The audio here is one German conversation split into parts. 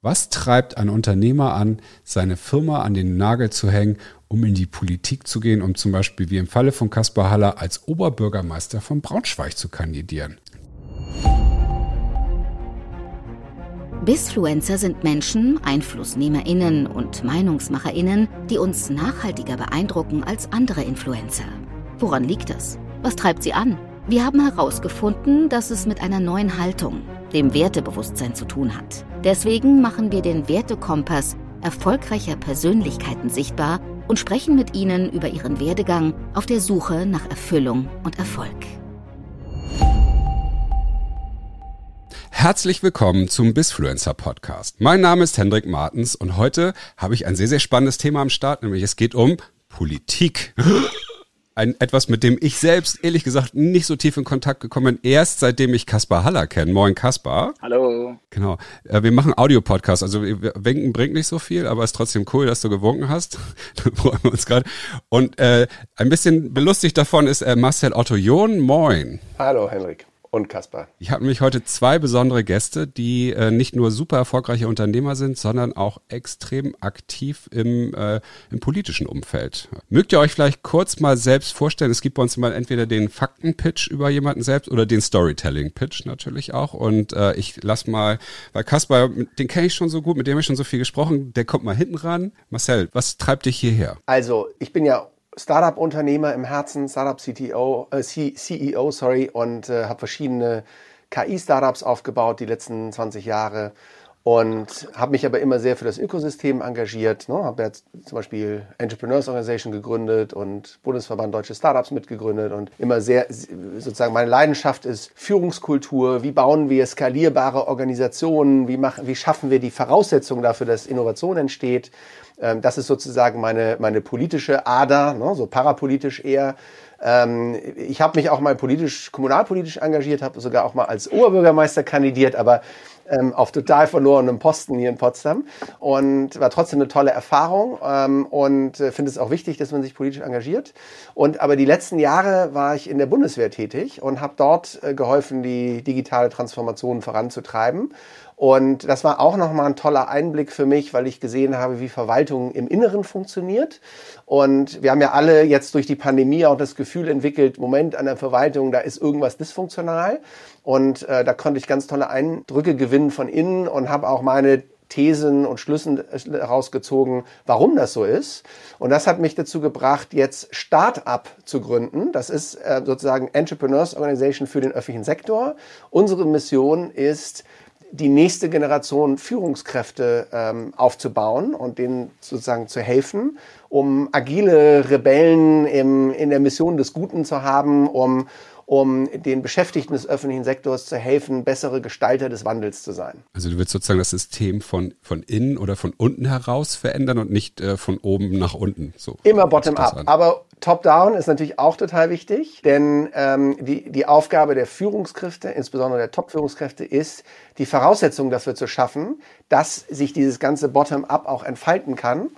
Was treibt ein Unternehmer an, seine Firma an den Nagel zu hängen, um in die Politik zu gehen, um zum Beispiel wie im Falle von Kaspar Haller als Oberbürgermeister von Braunschweig zu kandidieren? Bisfluencer sind Menschen, EinflussnehmerInnen und MeinungsmacherInnen, die uns nachhaltiger beeindrucken als andere Influencer. Woran liegt das? Was treibt sie an? Wir haben herausgefunden, dass es mit einer neuen Haltung, dem Wertebewusstsein zu tun hat. Deswegen machen wir den Wertekompass erfolgreicher Persönlichkeiten sichtbar und sprechen mit ihnen über ihren Werdegang auf der Suche nach Erfüllung und Erfolg. Herzlich willkommen zum Bisfluencer Podcast. Mein Name ist Hendrik Martens und heute habe ich ein sehr, sehr spannendes Thema am Start, nämlich es geht um Politik ein, etwas, mit dem ich selbst ehrlich gesagt nicht so tief in Kontakt gekommen bin, erst seitdem ich Kaspar Haller kenne. Moin Kaspar. Hallo. Genau. Äh, wir machen Audio-Podcast, also winken bringt nicht so viel, aber es ist trotzdem cool, dass du gewunken hast. da freuen wir uns gerade. Und äh, ein bisschen belustigt davon ist äh, Marcel Otto John. Moin. Hallo Henrik und Kaspar. Ich habe nämlich heute zwei besondere Gäste, die äh, nicht nur super erfolgreiche Unternehmer sind, sondern auch extrem aktiv im, äh, im politischen Umfeld. Mögt ihr euch vielleicht kurz mal selbst vorstellen? Es gibt bei uns mal entweder den Faktenpitch über jemanden selbst oder den Storytelling-Pitch natürlich auch. Und äh, ich lass mal, weil Kaspar, den kenne ich schon so gut, mit dem habe ich schon so viel gesprochen, der kommt mal hinten ran. Marcel, was treibt dich hierher? Also, ich bin ja Startup-Unternehmer im Herzen, Startup-CTO, äh, CEO, sorry, und äh, habe verschiedene KI-Startups aufgebaut die letzten 20 Jahre und habe mich aber immer sehr für das Ökosystem engagiert. Ne? Habe jetzt zum Beispiel Entrepreneurs Organization gegründet und Bundesverband Deutsche Startups mitgegründet und immer sehr, sozusagen meine Leidenschaft ist Führungskultur. Wie bauen wir skalierbare Organisationen? Wie, machen, wie schaffen wir die Voraussetzungen dafür, dass Innovation entsteht? Ähm, das ist sozusagen meine, meine politische Ader, ne, so parapolitisch eher. Ähm, ich habe mich auch mal politisch, kommunalpolitisch engagiert, habe sogar auch mal als Oberbürgermeister kandidiert, aber ähm, auf total verlorenem Posten hier in Potsdam und war trotzdem eine tolle Erfahrung ähm, und äh, finde es auch wichtig, dass man sich politisch engagiert. Und aber die letzten Jahre war ich in der Bundeswehr tätig und habe dort äh, geholfen, die digitale Transformation voranzutreiben und das war auch nochmal ein toller Einblick für mich, weil ich gesehen habe, wie Verwaltung im Inneren funktioniert. Und wir haben ja alle jetzt durch die Pandemie auch das Gefühl entwickelt, Moment, an der Verwaltung, da ist irgendwas dysfunktional. Und äh, da konnte ich ganz tolle Eindrücke gewinnen von innen und habe auch meine Thesen und Schlüssen herausgezogen, warum das so ist. Und das hat mich dazu gebracht, jetzt Start-up zu gründen. Das ist äh, sozusagen Entrepreneurs Organization für den öffentlichen Sektor. Unsere Mission ist, die nächste Generation Führungskräfte ähm, aufzubauen und denen sozusagen zu helfen, um agile Rebellen im, in der Mission des Guten zu haben, um um den Beschäftigten des öffentlichen Sektors zu helfen, bessere Gestalter des Wandels zu sein. Also du willst sozusagen das System von, von innen oder von unten heraus verändern und nicht äh, von oben nach unten. So. Immer bottom-up. Aber top-down ist natürlich auch total wichtig, denn ähm, die, die Aufgabe der Führungskräfte, insbesondere der Top-Führungskräfte, ist, die Voraussetzungen dafür zu schaffen, dass sich dieses ganze Bottom-up auch entfalten kann.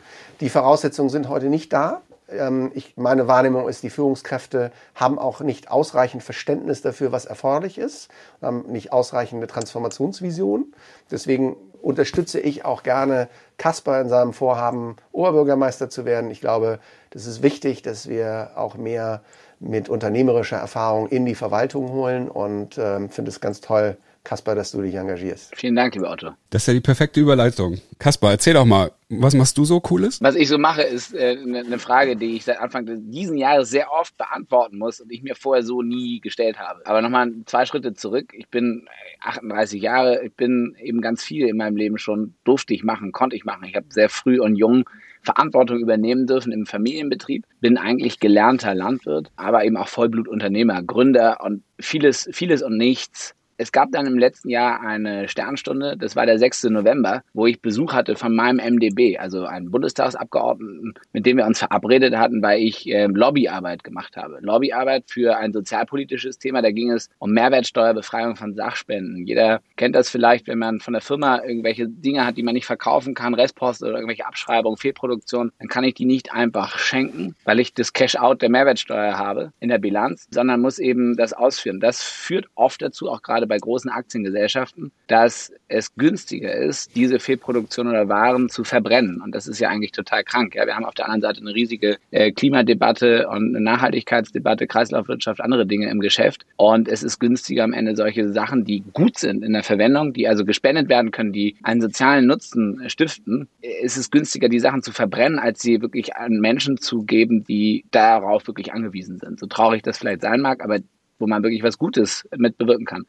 Die Voraussetzungen sind heute nicht da. Ähm, ich, meine Wahrnehmung ist, die Führungskräfte haben auch nicht ausreichend Verständnis dafür, was erforderlich ist, haben nicht ausreichende Transformationsvision. Deswegen unterstütze ich auch gerne Kasper in seinem Vorhaben, Oberbürgermeister zu werden. Ich glaube, das ist wichtig, dass wir auch mehr mit unternehmerischer Erfahrung in die Verwaltung holen und ähm, finde es ganz toll, Kaspar, dass du dich engagierst. Vielen Dank, lieber Otto. Das ist ja die perfekte Überleitung. Kaspar, erzähl doch mal, was machst du so Cooles? Was ich so mache, ist äh, eine ne Frage, die ich seit Anfang diesen Jahres sehr oft beantworten muss und ich mir vorher so nie gestellt habe. Aber nochmal zwei Schritte zurück. Ich bin 38 Jahre, ich bin eben ganz viel in meinem Leben schon, durfte ich machen, konnte ich machen. Ich habe sehr früh und jung Verantwortung übernehmen dürfen im Familienbetrieb. Bin eigentlich gelernter Landwirt, aber eben auch Vollblutunternehmer, Gründer und vieles, vieles und nichts es gab dann im letzten Jahr eine Sternstunde, das war der 6. November, wo ich Besuch hatte von meinem MDB, also einem Bundestagsabgeordneten, mit dem wir uns verabredet hatten, weil ich äh, Lobbyarbeit gemacht habe. Lobbyarbeit für ein sozialpolitisches Thema, da ging es um Mehrwertsteuerbefreiung von Sachspenden. Jeder kennt das vielleicht, wenn man von der Firma irgendwelche Dinge hat, die man nicht verkaufen kann, Restpost oder irgendwelche Abschreibungen, Fehlproduktion, dann kann ich die nicht einfach schenken, weil ich das Cash-out der Mehrwertsteuer habe in der Bilanz, sondern muss eben das ausführen. Das führt oft dazu, auch gerade bei großen Aktiengesellschaften, dass es günstiger ist, diese Fehlproduktion oder Waren zu verbrennen. Und das ist ja eigentlich total krank. Ja, wir haben auf der anderen Seite eine riesige äh, Klimadebatte und eine Nachhaltigkeitsdebatte, Kreislaufwirtschaft, andere Dinge im Geschäft. Und es ist günstiger am Ende solche Sachen, die gut sind in der Verwendung, die also gespendet werden können, die einen sozialen Nutzen stiften. Es ist günstiger, die Sachen zu verbrennen, als sie wirklich an Menschen zu geben, die darauf wirklich angewiesen sind. So traurig das vielleicht sein mag, aber wo man wirklich was Gutes mit bewirken kann.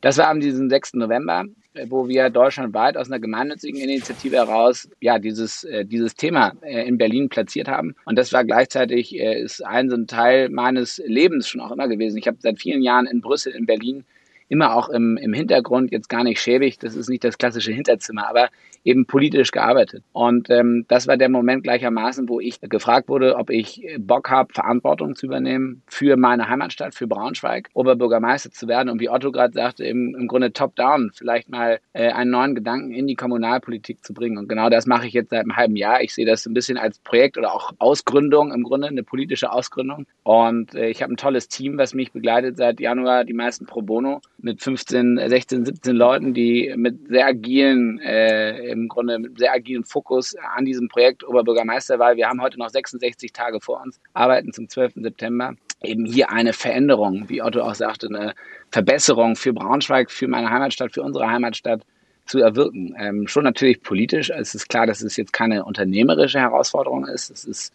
Das war am diesen 6. November, wo wir deutschlandweit aus einer gemeinnützigen Initiative heraus ja dieses äh, dieses Thema äh, in Berlin platziert haben und das war gleichzeitig äh, ist ein so ein Teil meines Lebens schon auch immer gewesen. Ich habe seit vielen Jahren in Brüssel in Berlin immer auch im, im Hintergrund, jetzt gar nicht schäbig, das ist nicht das klassische Hinterzimmer, aber eben politisch gearbeitet. Und ähm, das war der Moment gleichermaßen, wo ich gefragt wurde, ob ich Bock habe, Verantwortung zu übernehmen für meine Heimatstadt, für Braunschweig, Oberbürgermeister zu werden und wie Otto gerade sagte, im, im Grunde top-down vielleicht mal äh, einen neuen Gedanken in die Kommunalpolitik zu bringen. Und genau das mache ich jetzt seit einem halben Jahr. Ich sehe das ein bisschen als Projekt oder auch Ausgründung im Grunde, eine politische Ausgründung. Und äh, ich habe ein tolles Team, was mich begleitet seit Januar, die meisten pro bono mit 15, 16, 17 Leuten, die mit sehr agilen, äh, im Grunde mit sehr agilen Fokus an diesem Projekt Oberbürgermeisterwahl. Wir haben heute noch 66 Tage vor uns, arbeiten zum 12. September. Eben hier eine Veränderung, wie Otto auch sagte, eine Verbesserung für Braunschweig, für meine Heimatstadt, für unsere Heimatstadt zu erwirken. Ähm, schon natürlich politisch. Es ist klar, dass es jetzt keine unternehmerische Herausforderung ist. Es ist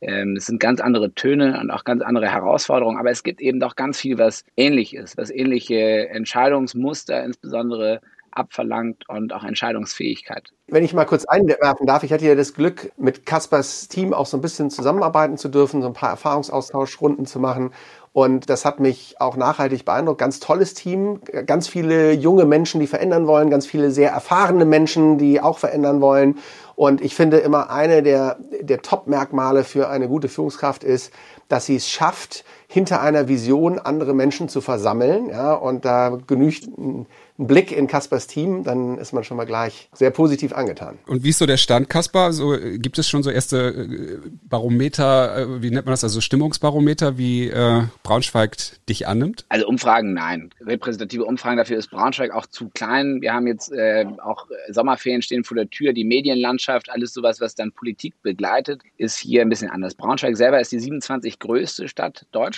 ähm, es sind ganz andere Töne und auch ganz andere Herausforderungen, aber es gibt eben doch ganz viel, was ähnlich ist, was ähnliche Entscheidungsmuster insbesondere abverlangt und auch Entscheidungsfähigkeit. Wenn ich mal kurz einwerfen darf, ich hatte ja das Glück, mit Kaspers Team auch so ein bisschen zusammenarbeiten zu dürfen, so ein paar Erfahrungsaustauschrunden zu machen. Und das hat mich auch nachhaltig beeindruckt. Ganz tolles Team, ganz viele junge Menschen, die verändern wollen, ganz viele sehr erfahrene Menschen, die auch verändern wollen. Und ich finde immer eine der, der Top-Merkmale für eine gute Führungskraft ist, dass sie es schafft, hinter einer Vision andere Menschen zu versammeln. Ja, und da genügt ein einen Blick in Kaspers Team, dann ist man schon mal gleich sehr positiv angetan. Und wie ist so der Stand, Kasper? So, gibt es schon so erste äh, Barometer, äh, wie nennt man das, also Stimmungsbarometer, wie äh, Braunschweig dich annimmt? Also Umfragen, nein. Repräsentative Umfragen, dafür ist Braunschweig auch zu klein. Wir haben jetzt äh, auch Sommerferien stehen vor der Tür, die Medienlandschaft, alles sowas, was dann Politik begleitet, ist hier ein bisschen anders. Braunschweig selber ist die 27 größte Stadt Deutschlands.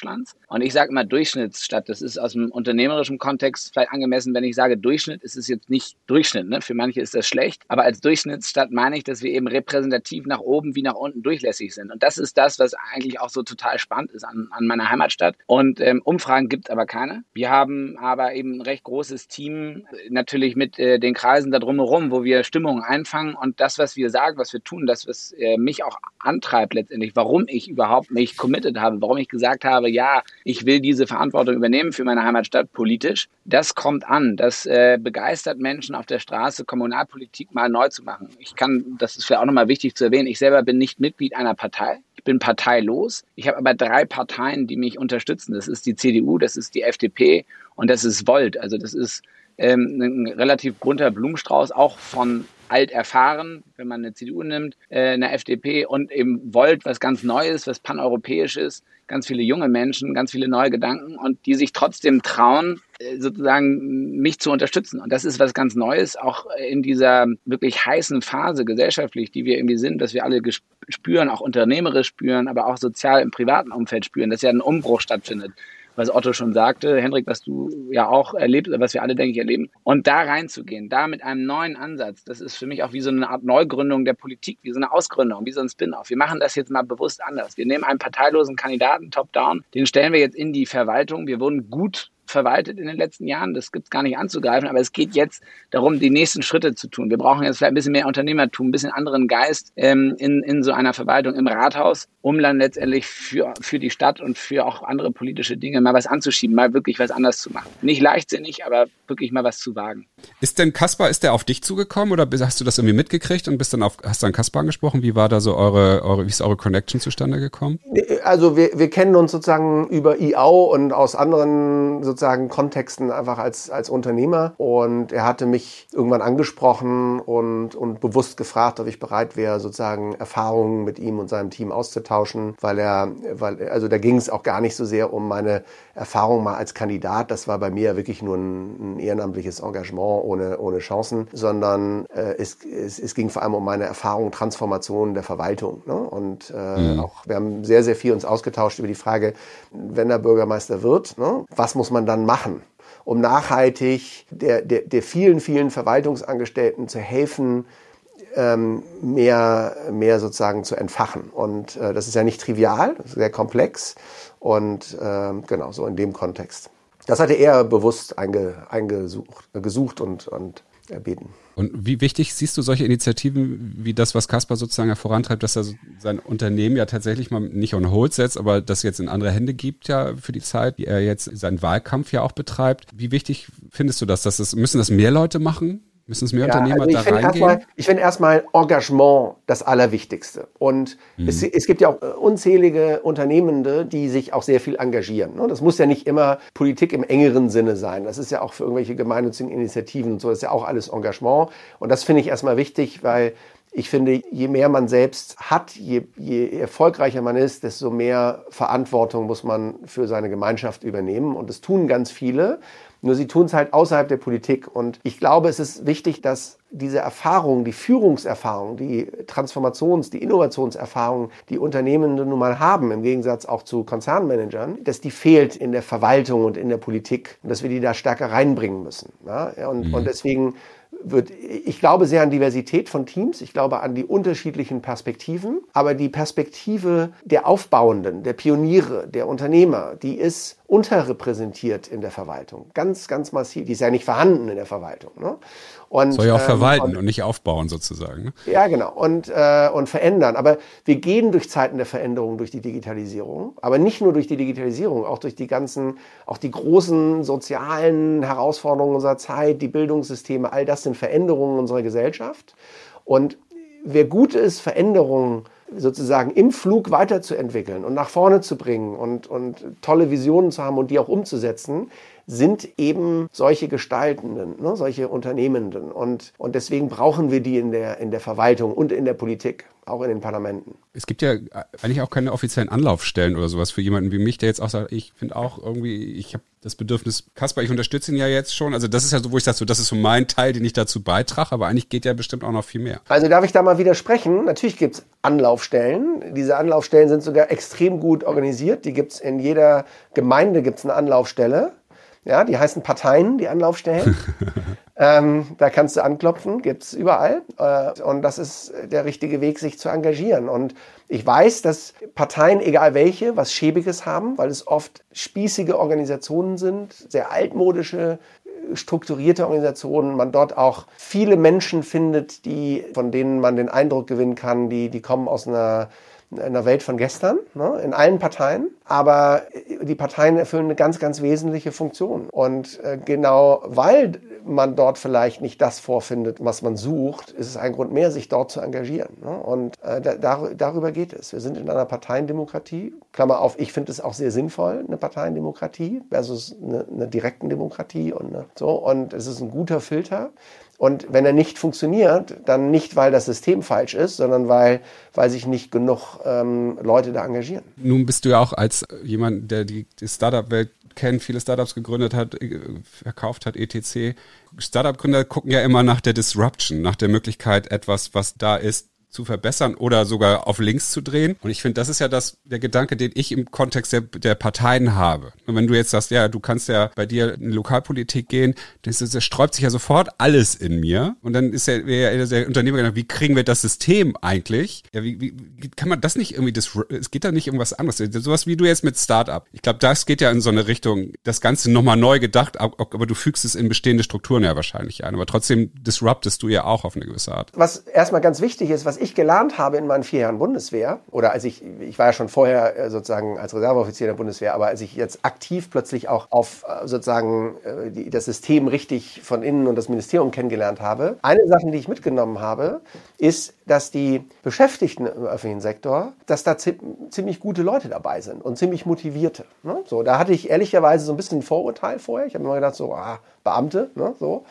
Und ich sage immer Durchschnittsstadt. Das ist aus dem unternehmerischen Kontext vielleicht angemessen, wenn ich sage, Durchschnitt, ist es jetzt nicht Durchschnitt. Ne? Für manche ist das schlecht. Aber als Durchschnittsstadt meine ich, dass wir eben repräsentativ nach oben wie nach unten durchlässig sind. Und das ist das, was eigentlich auch so total spannend ist an, an meiner Heimatstadt. Und ähm, Umfragen gibt es aber keine. Wir haben aber eben ein recht großes Team, natürlich mit äh, den Kreisen da drumherum, wo wir Stimmungen einfangen. Und das, was wir sagen, was wir tun, das, was äh, mich auch antreibt letztendlich, warum ich überhaupt mich committed habe, warum ich gesagt habe, ja, ich will diese Verantwortung übernehmen für meine Heimatstadt politisch, das kommt an. Das das äh, begeistert Menschen auf der Straße, Kommunalpolitik mal neu zu machen. Ich kann, das ist vielleicht auch nochmal wichtig zu erwähnen, ich selber bin nicht Mitglied einer Partei. Ich bin parteilos. Ich habe aber drei Parteien, die mich unterstützen. Das ist die CDU, das ist die FDP und das ist Volt. Also das ist ähm, ein relativ bunter Blumenstrauß, auch von alt erfahren, wenn man eine CDU nimmt, äh, eine FDP und eben Volt, was ganz Neues, was paneuropäisch ist, ganz viele junge Menschen, ganz viele neue Gedanken und die sich trotzdem trauen, äh, sozusagen mich zu unterstützen. Und das ist was ganz Neues, auch in dieser wirklich heißen Phase gesellschaftlich, die wir irgendwie sind, dass wir alle spüren, auch unternehmerisch spüren, aber auch sozial im privaten Umfeld spüren, dass ja ein Umbruch stattfindet was Otto schon sagte, Hendrik, was du ja auch erlebt, was wir alle, denke ich, erleben. Und da reinzugehen, da mit einem neuen Ansatz, das ist für mich auch wie so eine Art Neugründung der Politik, wie so eine Ausgründung, wie so ein Spin-off. Wir machen das jetzt mal bewusst anders. Wir nehmen einen parteilosen Kandidaten top-down, den stellen wir jetzt in die Verwaltung. Wir wurden gut verwaltet in den letzten Jahren. Das gibt es gar nicht anzugreifen, aber es geht jetzt darum, die nächsten Schritte zu tun. Wir brauchen jetzt vielleicht ein bisschen mehr Unternehmertum, ein bisschen anderen Geist ähm, in, in so einer Verwaltung im Rathaus, um dann letztendlich für, für die Stadt und für auch andere politische Dinge mal was anzuschieben, mal wirklich was anders zu machen. Nicht leichtsinnig, aber wirklich mal was zu wagen. Ist denn Kaspar, ist der auf dich zugekommen oder hast du das irgendwie mitgekriegt und bist dann auf, hast dann Kaspar angesprochen? Wie war da so eure, eure wie ist eure Connection zustande gekommen? Also wir, wir kennen uns sozusagen über IAU und aus anderen sozusagen sozusagen Kontexten einfach als, als Unternehmer. Und er hatte mich irgendwann angesprochen und, und bewusst gefragt, ob ich bereit wäre, sozusagen Erfahrungen mit ihm und seinem Team auszutauschen, weil er, weil, also da ging es auch gar nicht so sehr um meine Erfahrung mal als Kandidat. Das war bei mir wirklich nur ein, ein ehrenamtliches Engagement ohne, ohne Chancen, sondern äh, es, es, es ging vor allem um meine Erfahrung, Transformation der Verwaltung. Ne? Und äh, mhm. auch, wir haben sehr, sehr viel uns ausgetauscht über die Frage, wenn er Bürgermeister wird, ne, was muss man dann machen? um nachhaltig der, der, der vielen, vielen Verwaltungsangestellten zu helfen, ähm, mehr, mehr sozusagen zu entfachen. Und äh, das ist ja nicht trivial, sehr komplex und äh, genau so in dem Kontext. Das hatte er bewusst einge, eingesucht, gesucht und, und erbeten. Und wie wichtig siehst du solche Initiativen wie das, was Kaspar sozusagen vorantreibt, dass er sein Unternehmen ja tatsächlich mal nicht on hold setzt, aber das jetzt in andere Hände gibt ja für die Zeit, die er jetzt seinen Wahlkampf ja auch betreibt. Wie wichtig findest du das? Dass das müssen das mehr Leute machen? Müssen es mehr ja, Unternehmer also da reingehen? Erstmal, ich finde erstmal Engagement das Allerwichtigste. Und mhm. es, es, gibt ja auch äh, unzählige Unternehmende, die sich auch sehr viel engagieren. Ne? Das muss ja nicht immer Politik im engeren Sinne sein. Das ist ja auch für irgendwelche gemeinnützigen Initiativen und so. Das ist ja auch alles Engagement. Und das finde ich erstmal wichtig, weil ich finde, je mehr man selbst hat, je, je erfolgreicher man ist, desto mehr Verantwortung muss man für seine Gemeinschaft übernehmen. Und das tun ganz viele. Nur sie tun es halt außerhalb der Politik. Und ich glaube, es ist wichtig, dass diese Erfahrung, die Führungserfahrung, die Transformations-, die Innovationserfahrung, die Unternehmen nun mal haben, im Gegensatz auch zu Konzernmanagern, dass die fehlt in der Verwaltung und in der Politik und dass wir die da stärker reinbringen müssen. Ja? Und, mhm. und deswegen wird, ich glaube sehr an Diversität von Teams, ich glaube an die unterschiedlichen Perspektiven, aber die Perspektive der Aufbauenden, der Pioniere, der Unternehmer, die ist unterrepräsentiert in der Verwaltung. Ganz, ganz massiv. Die ist ja nicht vorhanden in der Verwaltung. Ne? Und, Soll ja auch ähm, verwalten und, und, nicht aufbauen sozusagen. Ne? Ja, genau. Und, äh, und verändern. Aber wir gehen durch Zeiten der Veränderung, durch die Digitalisierung. Aber nicht nur durch die Digitalisierung, auch durch die ganzen, auch die großen sozialen Herausforderungen unserer Zeit, die Bildungssysteme, all das sind Veränderungen unserer Gesellschaft. Und wer gut ist, Veränderungen sozusagen im Flug weiterzuentwickeln und nach vorne zu bringen und, und tolle Visionen zu haben und die auch umzusetzen, sind eben solche Gestaltenden, ne, solche Unternehmenden. Und, und deswegen brauchen wir die in der, in der Verwaltung und in der Politik, auch in den Parlamenten. Es gibt ja eigentlich auch keine offiziellen Anlaufstellen oder sowas für jemanden wie mich, der jetzt auch sagt, ich finde auch irgendwie, ich habe das Bedürfnis, Kasper, ich unterstütze ihn ja jetzt schon. Also das ist ja so, wo ich sage, so, das ist so mein Teil, den ich dazu beitrage, aber eigentlich geht ja bestimmt auch noch viel mehr. Also darf ich da mal widersprechen? Natürlich gibt es Anlaufstellen. Diese Anlaufstellen sind sogar extrem gut organisiert. Die gibt es in jeder Gemeinde gibt es eine Anlaufstelle. Ja, die heißen Parteien, die Anlaufstellen. ähm, da kannst du anklopfen, gibt's überall. Äh, und das ist der richtige Weg, sich zu engagieren. Und ich weiß, dass Parteien, egal welche, was Schäbiges haben, weil es oft spießige Organisationen sind, sehr altmodische, strukturierte Organisationen, man dort auch viele Menschen findet, die, von denen man den Eindruck gewinnen kann, die, die kommen aus einer in der Welt von gestern, ne, in allen Parteien. Aber die Parteien erfüllen eine ganz, ganz wesentliche Funktion. Und äh, genau weil man dort vielleicht nicht das vorfindet, was man sucht, ist es ein Grund mehr, sich dort zu engagieren. Ne? Und äh, da, darüber geht es. Wir sind in einer Parteiendemokratie. Klammer auf, ich finde es auch sehr sinnvoll, eine Parteiendemokratie versus eine, eine direkten Demokratie und eine, so. Und es ist ein guter Filter. Und wenn er nicht funktioniert, dann nicht, weil das System falsch ist, sondern weil, weil sich nicht genug ähm, Leute da engagieren. Nun bist du ja auch als jemand, der die, die Startup-Welt kennt, viele Startups gegründet hat, äh, verkauft hat, etc. Startup-Gründer gucken ja immer nach der Disruption, nach der Möglichkeit, etwas, was da ist, zu verbessern oder sogar auf links zu drehen. Und ich finde, das ist ja das, der Gedanke, den ich im Kontext der, der Parteien habe. Und wenn du jetzt sagst, ja, du kannst ja bei dir in Lokalpolitik gehen, das, das sträubt sich ja sofort alles in mir. Und dann ist ja der, der Unternehmer gedacht, wie kriegen wir das System eigentlich? Ja, wie, wie kann man das nicht irgendwie, das, es geht da nicht irgendwas anderes. Sowas wie du jetzt mit Startup. Ich glaube, das geht ja in so eine Richtung, das Ganze nochmal neu gedacht, aber du fügst es in bestehende Strukturen ja wahrscheinlich ein. Aber trotzdem disruptest du ja auch auf eine gewisse Art. Was erstmal ganz wichtig ist, was ich ich gelernt habe in meinen vier Jahren Bundeswehr, oder als ich, ich war ja schon vorher äh, sozusagen als Reserveoffizier der Bundeswehr, aber als ich jetzt aktiv plötzlich auch auf äh, sozusagen äh, das System richtig von innen und das Ministerium kennengelernt habe, eine Sache, die ich mitgenommen habe, ist, dass die Beschäftigten im öffentlichen Sektor, dass da ziemlich gute Leute dabei sind und ziemlich motivierte. Ne? So, da hatte ich ehrlicherweise so ein bisschen ein Vorurteil vorher. Ich habe immer gedacht, so, ah, Beamte, ne? so.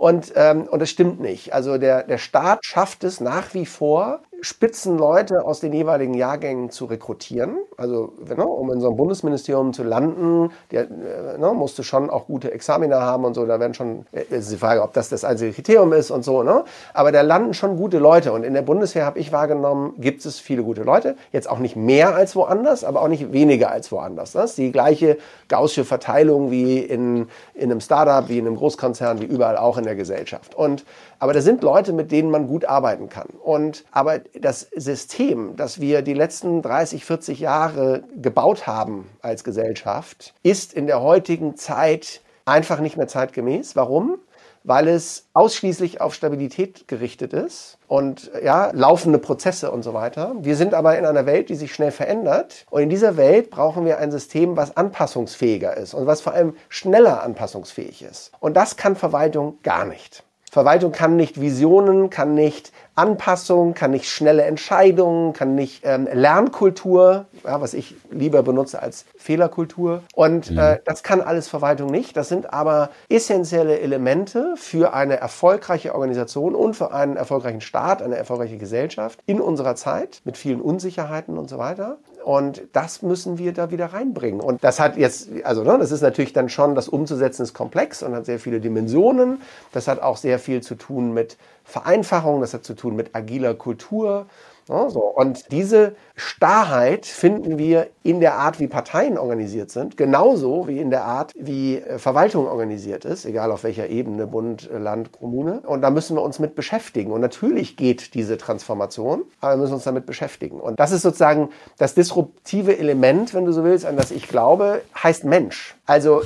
Und, ähm, und das stimmt nicht. Also der, der Staat schafft es nach wie vor, Spitzenleute aus den jeweiligen Jahrgängen zu rekrutieren. Also, ne, um in so einem Bundesministerium zu landen, der, äh, ne, musst du schon auch gute Examiner haben und so. Da werden schon, äh, ist die Frage, ob das das einzige Kriterium ist und so. Ne? Aber da landen schon gute Leute. Und in der Bundeswehr habe ich wahrgenommen, gibt es viele gute Leute. Jetzt auch nicht mehr als woanders, aber auch nicht weniger als woanders. Das ist die gleiche gaussische Verteilung wie in, in einem Startup, wie in einem Großkonzern, wie überall auch in der Gesellschaft. Und aber da sind Leute, mit denen man gut arbeiten kann. Und, aber das System, das wir die letzten 30, 40 Jahre gebaut haben als Gesellschaft, ist in der heutigen Zeit einfach nicht mehr zeitgemäß. Warum? weil es ausschließlich auf Stabilität gerichtet ist und ja, laufende Prozesse und so weiter. Wir sind aber in einer Welt, die sich schnell verändert und in dieser Welt brauchen wir ein System, was anpassungsfähiger ist und was vor allem schneller anpassungsfähig ist. Und das kann Verwaltung gar nicht. Verwaltung kann nicht Visionen, kann nicht Anpassung, kann nicht schnelle Entscheidungen, kann nicht ähm, Lernkultur, ja, was ich lieber benutze als Fehlerkultur. Und mhm. äh, das kann alles Verwaltung nicht. Das sind aber essentielle Elemente für eine erfolgreiche Organisation und für einen erfolgreichen Staat, eine erfolgreiche Gesellschaft in unserer Zeit mit vielen Unsicherheiten und so weiter. Und das müssen wir da wieder reinbringen. Und das hat jetzt, also ne, das ist natürlich dann schon, das umzusetzen ist komplex und hat sehr viele Dimensionen. Das hat auch sehr viel zu tun mit Vereinfachung, das hat zu tun mit agiler Kultur ja, so. Und diese Starrheit finden wir in der Art, wie Parteien organisiert sind, genauso wie in der Art, wie äh, Verwaltung organisiert ist, egal auf welcher Ebene, Bund, Land, Kommune. Und da müssen wir uns mit beschäftigen. Und natürlich geht diese Transformation, aber wir müssen uns damit beschäftigen. Und das ist sozusagen das disruptive Element, wenn du so willst, an das ich glaube, heißt Mensch. Also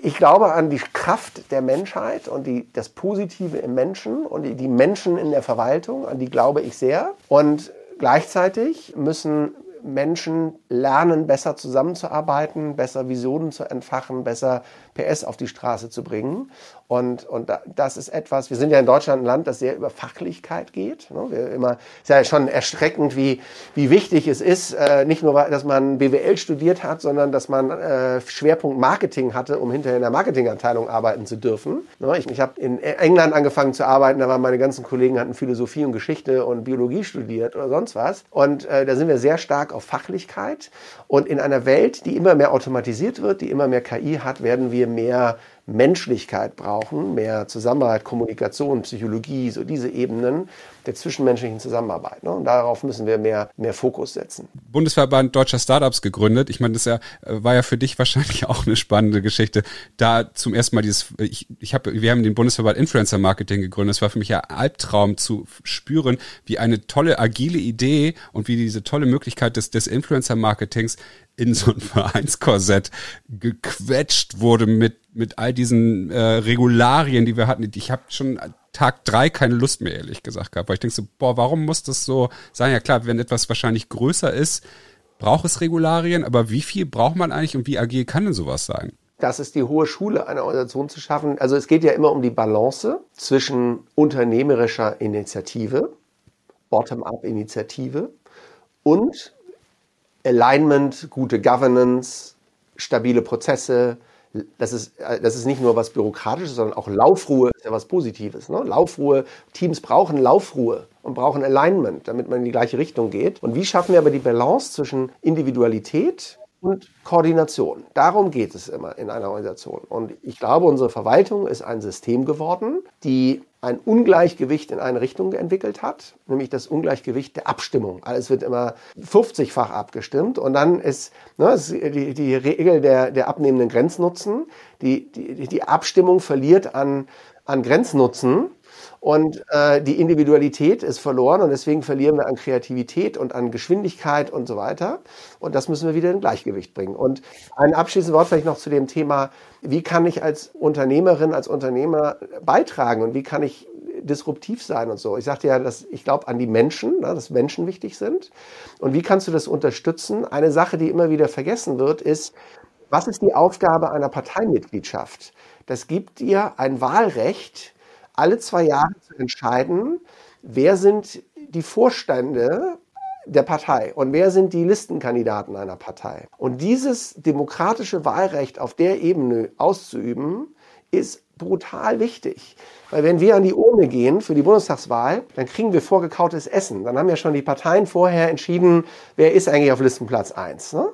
ich glaube an die Kraft der Menschheit und die, das Positive im Menschen und die, die Menschen in der Verwaltung, an die glaube ich sehr. Und Gleichzeitig müssen Menschen lernen, besser zusammenzuarbeiten, besser Visionen zu entfachen, besser PS auf die Straße zu bringen. Und, und das ist etwas, wir sind ja in Deutschland ein Land, das sehr über Fachlichkeit geht. Ne? Wir immer, ist ja schon erschreckend, wie, wie wichtig es ist, äh, nicht nur, dass man BWL studiert hat, sondern dass man äh, Schwerpunkt Marketing hatte, um hinterher in der Marketingabteilung arbeiten zu dürfen. Ne? Ich, ich habe in England angefangen zu arbeiten, da waren meine ganzen Kollegen, hatten Philosophie und Geschichte und Biologie studiert oder sonst was. Und äh, da sind wir sehr stark auf Fachlichkeit. Und in einer Welt, die immer mehr automatisiert wird, die immer mehr KI hat, werden wir mehr Menschlichkeit brauchen, mehr Zusammenarbeit, Kommunikation, Psychologie, so diese Ebenen der zwischenmenschlichen Zusammenarbeit. Ne? Und darauf müssen wir mehr, mehr Fokus setzen. Bundesverband Deutscher Startups gegründet. Ich meine, das äh, war ja für dich wahrscheinlich auch eine spannende Geschichte. Da zum ersten Mal dieses, ich, ich habe, wir haben den Bundesverband Influencer Marketing gegründet. Es war für mich ja Albtraum zu spüren, wie eine tolle agile Idee und wie diese tolle Möglichkeit des, des Influencer Marketings in so ein Vereinskorsett gequetscht wurde mit, mit all diesen äh, Regularien, die wir hatten. Ich habe schon Tag drei keine Lust mehr, ehrlich gesagt, gehabt, weil ich denke so, boah, warum muss das so sein? Ja klar, wenn etwas wahrscheinlich größer ist, braucht es Regularien, aber wie viel braucht man eigentlich und wie agil kann denn sowas sein? Das ist die hohe Schule einer Organisation zu schaffen. Also es geht ja immer um die Balance zwischen unternehmerischer Initiative, Bottom-up-Initiative und Alignment, gute Governance, stabile Prozesse. Das ist, das ist nicht nur was Bürokratisches, sondern auch Laufruhe ist ja was Positives. Ne? Laufruhe, Teams brauchen Laufruhe und brauchen Alignment, damit man in die gleiche Richtung geht. Und wie schaffen wir aber die Balance zwischen Individualität und Koordination. Darum geht es immer in einer Organisation. Und ich glaube, unsere Verwaltung ist ein System geworden, die ein Ungleichgewicht in eine Richtung entwickelt hat, nämlich das Ungleichgewicht der Abstimmung. Alles wird immer 50-fach abgestimmt und dann ist, ne, ist die, die, Regel der, der abnehmenden Grenznutzen. Die, die, die Abstimmung verliert an, an Grenznutzen und äh, die Individualität ist verloren und deswegen verlieren wir an Kreativität und an Geschwindigkeit und so weiter. Und das müssen wir wieder in Gleichgewicht bringen. Und ein abschließendes Wort vielleicht noch zu dem Thema, wie kann ich als Unternehmerin, als Unternehmer beitragen und wie kann ich disruptiv sein und so. Ich sagte ja, dass ich glaube an die Menschen, ne, dass Menschen wichtig sind. Und wie kannst du das unterstützen? Eine Sache, die immer wieder vergessen wird, ist, was ist die Aufgabe einer Parteimitgliedschaft? Das gibt dir ein Wahlrecht, alle zwei Jahre zu entscheiden, wer sind die Vorstände der Partei und wer sind die Listenkandidaten einer Partei. Und dieses demokratische Wahlrecht auf der Ebene auszuüben, ist brutal wichtig. Weil wenn wir an die Urne gehen für die Bundestagswahl, dann kriegen wir vorgekautes Essen. Dann haben ja schon die Parteien vorher entschieden, wer ist eigentlich auf Listenplatz 1. Ne?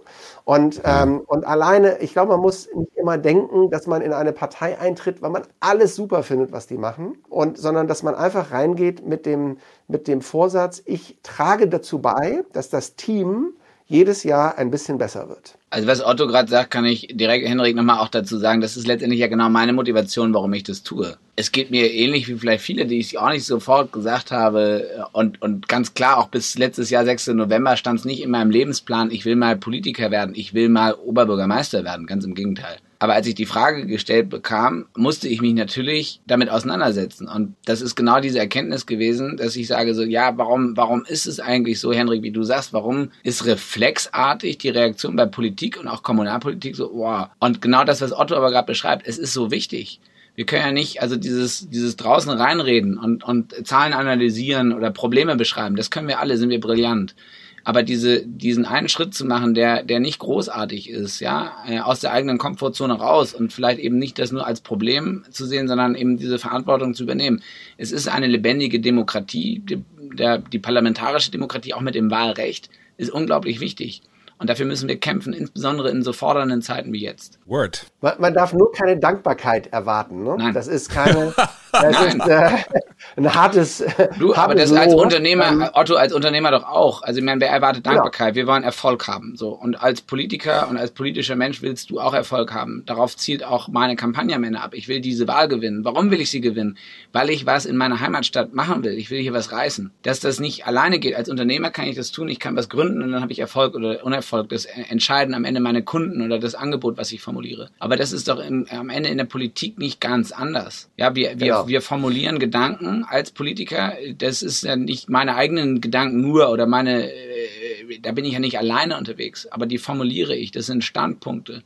Und, ähm, und alleine, ich glaube, man muss nicht immer denken, dass man in eine Partei eintritt, weil man alles super findet, was die machen, und, sondern dass man einfach reingeht mit dem, mit dem Vorsatz, ich trage dazu bei, dass das Team jedes Jahr ein bisschen besser wird. Also was Otto gerade sagt, kann ich direkt Henrik nochmal auch dazu sagen, das ist letztendlich ja genau meine Motivation, warum ich das tue. Es geht mir ähnlich wie vielleicht viele, die ich auch nicht sofort gesagt habe und, und ganz klar auch bis letztes Jahr, 6. November, stand es nicht in meinem Lebensplan, ich will mal Politiker werden, ich will mal Oberbürgermeister werden, ganz im Gegenteil. Aber als ich die Frage gestellt bekam, musste ich mich natürlich damit auseinandersetzen. Und das ist genau diese Erkenntnis gewesen, dass ich sage so, ja, warum, warum ist es eigentlich so, Henrik, wie du sagst, warum ist reflexartig die Reaktion bei Politik und auch Kommunalpolitik so, wow. Und genau das, was Otto aber gerade beschreibt, es ist so wichtig. Wir können ja nicht, also dieses, dieses draußen reinreden und, und Zahlen analysieren oder Probleme beschreiben, das können wir alle, sind wir brillant. Aber diese, diesen einen Schritt zu machen, der, der nicht großartig ist, ja, äh, aus der eigenen Komfortzone raus und vielleicht eben nicht das nur als Problem zu sehen, sondern eben diese Verantwortung zu übernehmen. Es ist eine lebendige Demokratie, die, der, die parlamentarische Demokratie auch mit dem Wahlrecht ist unglaublich wichtig. Und dafür müssen wir kämpfen, insbesondere in so fordernden Zeiten wie jetzt. Word. Man, man darf nur keine Dankbarkeit erwarten. Ne? Nein. Das ist keine. Das ist äh, ein hartes. Du, hartes aber das als Unternehmer, ähm, Otto als Unternehmer doch auch. Also ich meine, wer erwartet genau. Dankbarkeit? Ja. Wir wollen Erfolg haben. So und als Politiker und als politischer Mensch willst du auch Erfolg haben. Darauf zielt auch meine Kampagne am Ende ab. Ich will diese Wahl gewinnen. Warum will ich sie gewinnen? Weil ich was in meiner Heimatstadt machen will. Ich will hier was reißen. Dass das nicht alleine geht. Als Unternehmer kann ich das tun. Ich kann was gründen und dann habe ich Erfolg oder Unerfolg. Das entscheiden am Ende meine Kunden oder das Angebot, was ich formuliere. Aber das ist doch im, am Ende in der Politik nicht ganz anders. Ja, wir, wir, genau. Wir formulieren Gedanken als Politiker. Das ist ja nicht meine eigenen Gedanken nur oder meine, äh, da bin ich ja nicht alleine unterwegs, aber die formuliere ich. Das sind Standpunkte.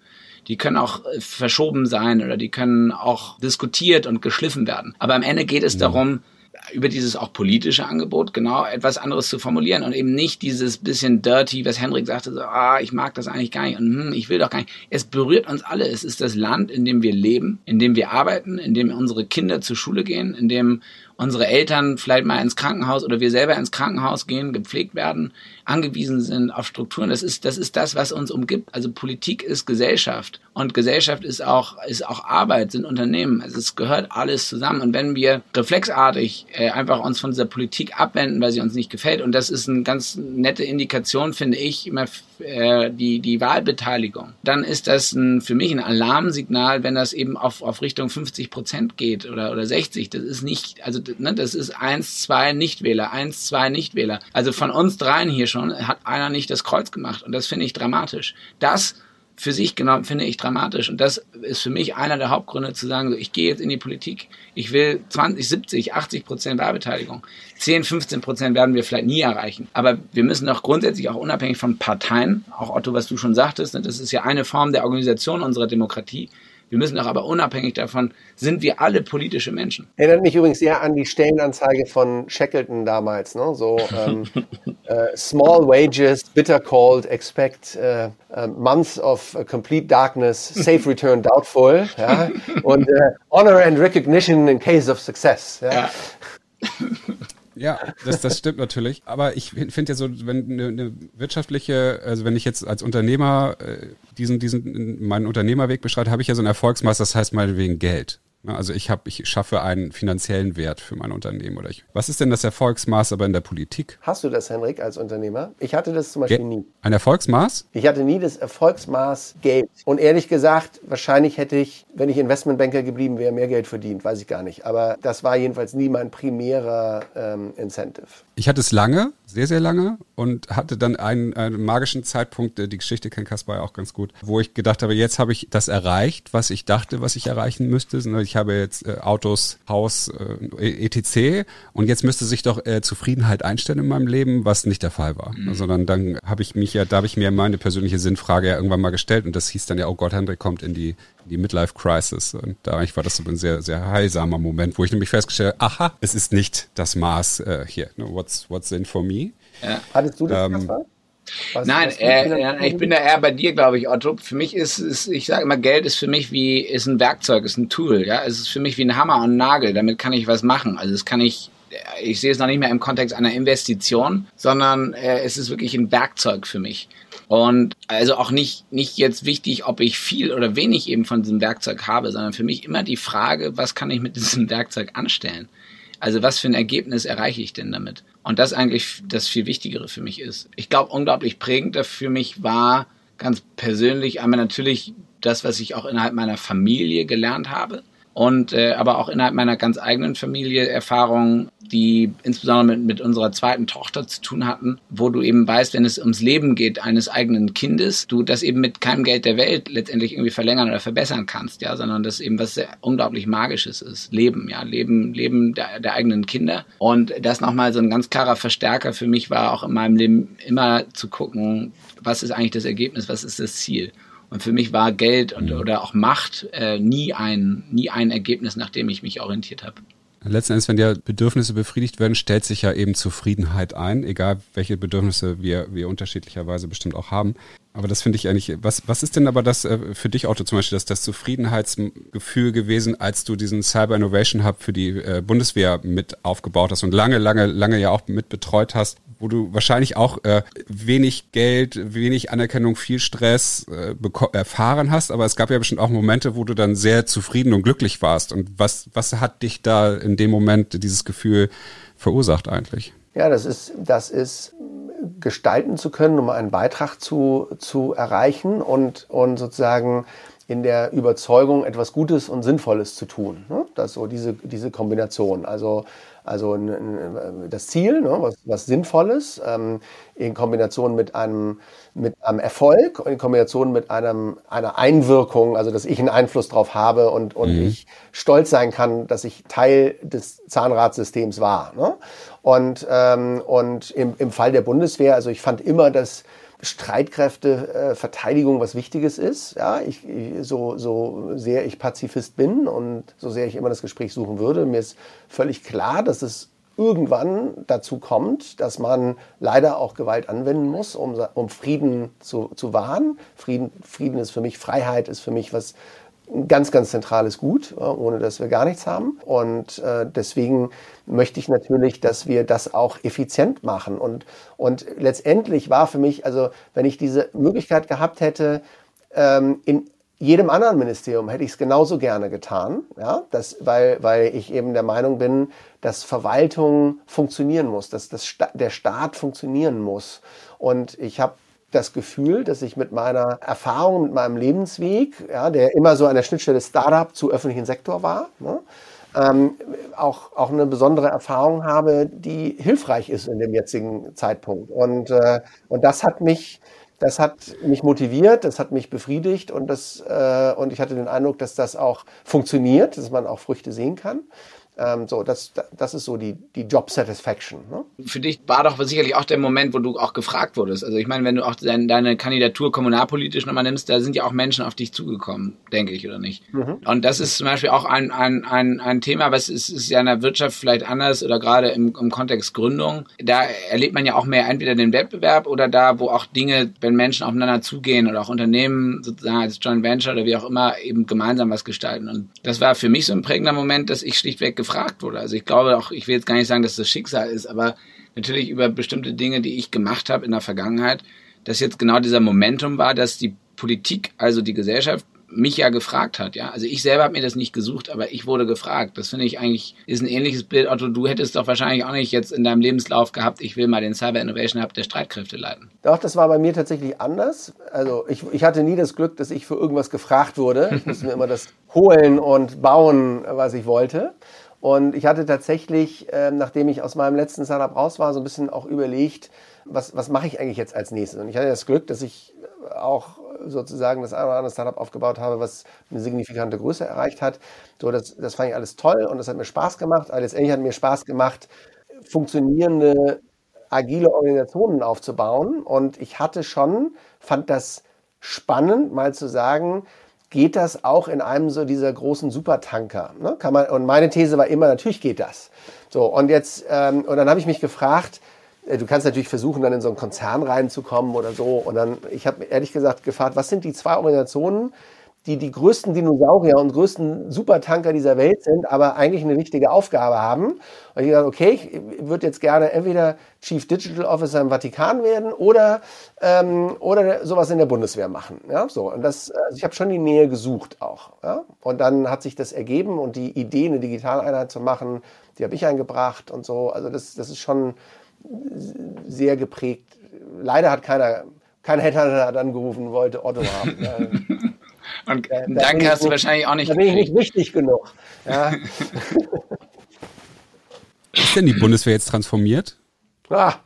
Die können auch äh, verschoben sein oder die können auch diskutiert und geschliffen werden. Aber am Ende geht es ja. darum, über dieses auch politische Angebot genau etwas anderes zu formulieren und eben nicht dieses bisschen dirty, was Henrik sagte, so, ah, ich mag das eigentlich gar nicht und hm, ich will doch gar nicht. Es berührt uns alle. Es ist das Land, in dem wir leben, in dem wir arbeiten, in dem unsere Kinder zur Schule gehen, in dem unsere Eltern vielleicht mal ins Krankenhaus oder wir selber ins Krankenhaus gehen, gepflegt werden, angewiesen sind auf Strukturen. Das ist, das ist das, was uns umgibt. Also Politik ist Gesellschaft und Gesellschaft ist auch, ist auch Arbeit, sind Unternehmen. Also es gehört alles zusammen. Und wenn wir reflexartig äh, einfach uns von dieser Politik abwenden, weil sie uns nicht gefällt, und das ist eine ganz nette Indikation, finde ich, immer äh, die, die Wahlbeteiligung, dann ist das ein, für mich ein Alarmsignal, wenn das eben auf, auf Richtung 50 Prozent geht oder, oder 60. Das ist nicht, also ne, das ist eins, zwei Nichtwähler, eins, zwei Nichtwähler. Also von uns dreien hier schon hat einer nicht das Kreuz gemacht und das finde ich dramatisch. Das für sich genommen finde ich dramatisch. Und das ist für mich einer der Hauptgründe zu sagen, so, ich gehe jetzt in die Politik, ich will 20, 70, 80 Prozent Wahlbeteiligung. 10, 15 Prozent werden wir vielleicht nie erreichen. Aber wir müssen doch grundsätzlich auch unabhängig von Parteien, auch Otto, was du schon sagtest, ne, das ist ja eine Form der Organisation unserer Demokratie, wir müssen doch aber unabhängig davon, sind wir alle politische Menschen. Erinnert mich übrigens sehr an die Stellenanzeige von Shackleton damals. Ne? So ähm, äh, Small Wages, Bitter Cold, Expect uh, uh, Months of Complete Darkness, Safe Return Doubtful ja? und uh, Honor and Recognition in Case of Success. Ja? ja. Ja, das, das stimmt natürlich. Aber ich finde ja so, wenn eine, eine wirtschaftliche, also wenn ich jetzt als Unternehmer äh, diesen, diesen meinen Unternehmerweg beschreite, habe ich ja so ein Erfolgsmaß, das heißt meinetwegen Geld. Ne, also ich habe, ich schaffe einen finanziellen Wert für mein Unternehmen oder ich. Was ist denn das Erfolgsmaß aber in der Politik? Hast du das, Henrik, als Unternehmer? Ich hatte das zum Beispiel Ge nie. Ein Erfolgsmaß? Ich hatte nie das Erfolgsmaß Geld. Und ehrlich gesagt, wahrscheinlich hätte ich, wenn ich Investmentbanker geblieben wäre, mehr Geld verdient, weiß ich gar nicht. Aber das war jedenfalls nie mein primärer ähm, Incentive. Ich hatte es lange, sehr, sehr lange und hatte dann einen, einen magischen Zeitpunkt, die Geschichte kennt Kaspar ja auch ganz gut, wo ich gedacht habe, jetzt habe ich das erreicht, was ich dachte, was ich erreichen müsste. Ich habe jetzt äh, Autos, Haus, äh, etc. Und jetzt müsste sich doch äh, Zufriedenheit einstellen in meinem Leben, was nicht der Fall war. Mhm. Sondern dann habe ich mich ja, da habe ich mir meine persönliche Sinnfrage ja irgendwann mal gestellt und das hieß dann ja, oh Gott, Hendrik kommt in die die Midlife Crisis. Und da eigentlich war das so ein sehr, sehr heilsamer Moment, wo ich nämlich festgestellt habe, aha, es ist nicht das Maß äh, hier. Ne, what's, what's in for me? Ja. Hattest du das, ähm, was, Nein, was äh, ich bin da eher bei dir, glaube ich, Otto. Für mich ist, ist ich sage immer, Geld ist für mich wie, ist ein Werkzeug, ist ein Tool, ja. Es ist für mich wie ein Hammer und ein Nagel. Damit kann ich was machen. Also das kann ich, ich sehe es noch nicht mehr im Kontext einer Investition, sondern äh, es ist wirklich ein Werkzeug für mich. Und also auch nicht, nicht jetzt wichtig, ob ich viel oder wenig eben von diesem Werkzeug habe, sondern für mich immer die Frage, was kann ich mit diesem Werkzeug anstellen? Also was für ein Ergebnis erreiche ich denn damit? Und das eigentlich das viel Wichtigere für mich ist. Ich glaube, unglaublich prägend für mich war ganz persönlich einmal natürlich das, was ich auch innerhalb meiner Familie gelernt habe und äh, aber auch innerhalb meiner ganz eigenen Familie Erfahrungen, die insbesondere mit, mit unserer zweiten Tochter zu tun hatten, wo du eben weißt, wenn es ums Leben geht eines eigenen Kindes, du das eben mit keinem Geld der Welt letztendlich irgendwie verlängern oder verbessern kannst, ja, sondern das eben was sehr unglaublich Magisches ist. Leben, ja, Leben, Leben der, der eigenen Kinder. Und das nochmal so ein ganz klarer Verstärker für mich war auch in meinem Leben immer zu gucken, was ist eigentlich das Ergebnis, was ist das Ziel. Und für mich war Geld und, oder auch Macht äh, nie, ein, nie ein Ergebnis, nach dem ich mich orientiert habe. Letzten Endes, wenn ja Bedürfnisse befriedigt werden, stellt sich ja eben Zufriedenheit ein, egal welche Bedürfnisse wir, wir unterschiedlicherweise bestimmt auch haben. Aber das finde ich eigentlich, was, was ist denn aber das äh, für dich, Otto, zum Beispiel, das, das Zufriedenheitsgefühl gewesen, als du diesen Cyber Innovation Hub für die äh, Bundeswehr mit aufgebaut hast und lange, lange, lange ja auch mit betreut hast, wo du wahrscheinlich auch äh, wenig Geld, wenig Anerkennung, viel Stress äh, erfahren hast, aber es gab ja bestimmt auch Momente, wo du dann sehr zufrieden und glücklich warst. Und was, was hat dich da in dem Moment dieses Gefühl verursacht eigentlich? Ja, das ist, das ist gestalten zu können, um einen Beitrag zu, zu erreichen und, und sozusagen in der Überzeugung, etwas Gutes und Sinnvolles zu tun. Ne? Das so diese, diese Kombination. Also, also das Ziel, ne? was, was Sinnvolles, ähm, in Kombination mit einem, mit einem Erfolg und in Kombination mit einem, einer Einwirkung, also dass ich einen Einfluss drauf habe und, und mhm. ich stolz sein kann, dass ich Teil des Zahnradsystems war. Ne? Und, ähm, und im, im Fall der Bundeswehr, also ich fand immer, dass Streitkräfte, äh, Verteidigung was Wichtiges ist. Ja, ich, ich, so, so sehr ich Pazifist bin und so sehr ich immer das Gespräch suchen würde, mir ist völlig klar, dass es irgendwann dazu kommt, dass man leider auch Gewalt anwenden muss, um, um Frieden zu, zu wahren. Frieden, Frieden ist für mich, Freiheit ist für mich was ein ganz, ganz zentrales Gut, äh, ohne dass wir gar nichts haben. Und äh, deswegen möchte ich natürlich, dass wir das auch effizient machen. Und, und letztendlich war für mich, also wenn ich diese Möglichkeit gehabt hätte, ähm, in jedem anderen Ministerium hätte ich es genauso gerne getan, ja, das, weil, weil ich eben der Meinung bin, dass Verwaltung funktionieren muss, dass das, der Staat funktionieren muss. Und ich habe das Gefühl, dass ich mit meiner Erfahrung, mit meinem Lebensweg, ja, der immer so an der Schnittstelle Startup zu öffentlichen Sektor war, ne, ähm, auch, auch eine besondere Erfahrung habe, die hilfreich ist in dem jetzigen Zeitpunkt. Und, äh, und das hat mich, das hat mich motiviert, das hat mich befriedigt und, das, äh, und ich hatte den Eindruck, dass das auch funktioniert, dass man auch Früchte sehen kann. Ähm, so, das, das ist so die, die Job Satisfaction. Ne? Für dich war doch sicherlich auch der Moment, wo du auch gefragt wurdest. Also ich meine, wenn du auch deine, deine Kandidatur kommunalpolitisch nochmal nimmst, da sind ja auch Menschen auf dich zugekommen, denke ich, oder nicht? Mhm. Und das ist zum Beispiel auch ein, ein, ein, ein Thema, was ist, ist ja in der Wirtschaft vielleicht anders oder gerade im, im Kontext Gründung. Da erlebt man ja auch mehr entweder den Wettbewerb oder da, wo auch Dinge, wenn Menschen aufeinander zugehen oder auch Unternehmen sozusagen als Joint Venture oder wie auch immer eben gemeinsam was gestalten. Und das war für mich so ein prägender Moment, dass ich schlichtweg gefragt wurde. Also ich glaube auch, ich will jetzt gar nicht sagen, dass das Schicksal ist, aber natürlich über bestimmte Dinge, die ich gemacht habe in der Vergangenheit, dass jetzt genau dieser Momentum war, dass die Politik, also die Gesellschaft, mich ja gefragt hat, ja. Also ich selber habe mir das nicht gesucht, aber ich wurde gefragt. Das finde ich eigentlich, ist ein ähnliches Bild. Otto, du hättest doch wahrscheinlich auch nicht jetzt in deinem Lebenslauf gehabt, ich will mal den Cyber Innovation Hub der Streitkräfte leiten. Doch, das war bei mir tatsächlich anders. Also ich, ich hatte nie das Glück, dass ich für irgendwas gefragt wurde. Ich musste mir immer das holen und bauen, was ich wollte. Und ich hatte tatsächlich, ähm, nachdem ich aus meinem letzten Startup raus war, so ein bisschen auch überlegt, was, was mache ich eigentlich jetzt als nächstes? Und ich hatte das Glück, dass ich auch sozusagen das eine oder andere Startup aufgebaut habe, was eine signifikante Größe erreicht hat. So, das, das fand ich alles toll und das hat mir Spaß gemacht. Aber letztendlich hat mir Spaß gemacht, funktionierende, agile Organisationen aufzubauen. Und ich hatte schon, fand das spannend, mal zu sagen, geht das auch in einem so dieser großen Supertanker? Ne? Kann man, und meine These war immer, natürlich geht das. So, und jetzt, ähm, und dann habe ich mich gefragt, äh, du kannst natürlich versuchen, dann in so einen Konzern reinzukommen oder so. Und dann, ich habe ehrlich gesagt gefragt, was sind die zwei Organisationen, die die größten Dinosaurier und größten Supertanker dieser Welt sind, aber eigentlich eine wichtige Aufgabe haben. Und ich dachte, okay, ich würde jetzt gerne entweder Chief Digital Officer im Vatikan werden oder, ähm, oder sowas in der Bundeswehr machen. Ja, so. Und das, also ich habe schon die Nähe gesucht auch. Ja? Und dann hat sich das ergeben und die Idee, eine Digitaleinheit zu machen, die habe ich eingebracht und so. Also das, das ist schon sehr geprägt. Leider hat keiner, kein Headhunter hat angerufen, wollte Otto haben. Und da, Danke hast du wahrscheinlich auch nicht. Da bin ich nicht wichtig genug. Ja. Ist denn die Bundeswehr jetzt transformiert? Ah,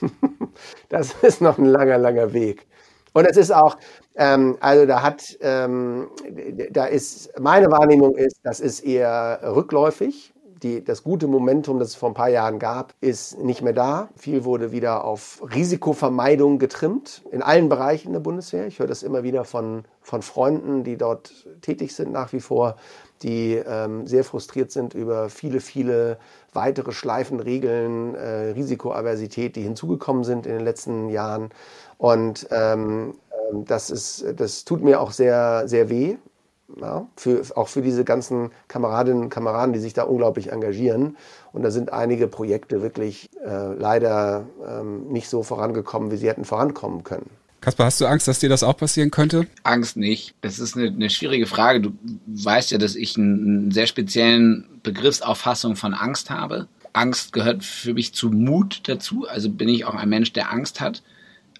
das ist noch ein langer, langer Weg. Und es ist auch, ähm, also da hat, ähm, da ist, meine Wahrnehmung ist, das ist eher rückläufig die, das gute Momentum, das es vor ein paar Jahren gab, ist nicht mehr da. Viel wurde wieder auf Risikovermeidung getrimmt, in allen Bereichen der Bundeswehr. Ich höre das immer wieder von, von Freunden, die dort tätig sind nach wie vor, die ähm, sehr frustriert sind über viele, viele weitere Schleifen, Regeln, äh, Risikoaversität, die hinzugekommen sind in den letzten Jahren. Und ähm, ähm das, ist, das tut mir auch sehr, sehr weh, ja, für, auch für diese ganzen Kameradinnen und Kameraden, die sich da unglaublich engagieren. Und da sind einige Projekte wirklich äh, leider ähm, nicht so vorangekommen, wie sie hätten vorankommen können. Kaspar, hast du Angst, dass dir das auch passieren könnte? Angst nicht. Das ist eine, eine schwierige Frage. Du weißt ja, dass ich einen, einen sehr speziellen Begriffsauffassung von Angst habe. Angst gehört für mich zu Mut dazu. Also bin ich auch ein Mensch, der Angst hat.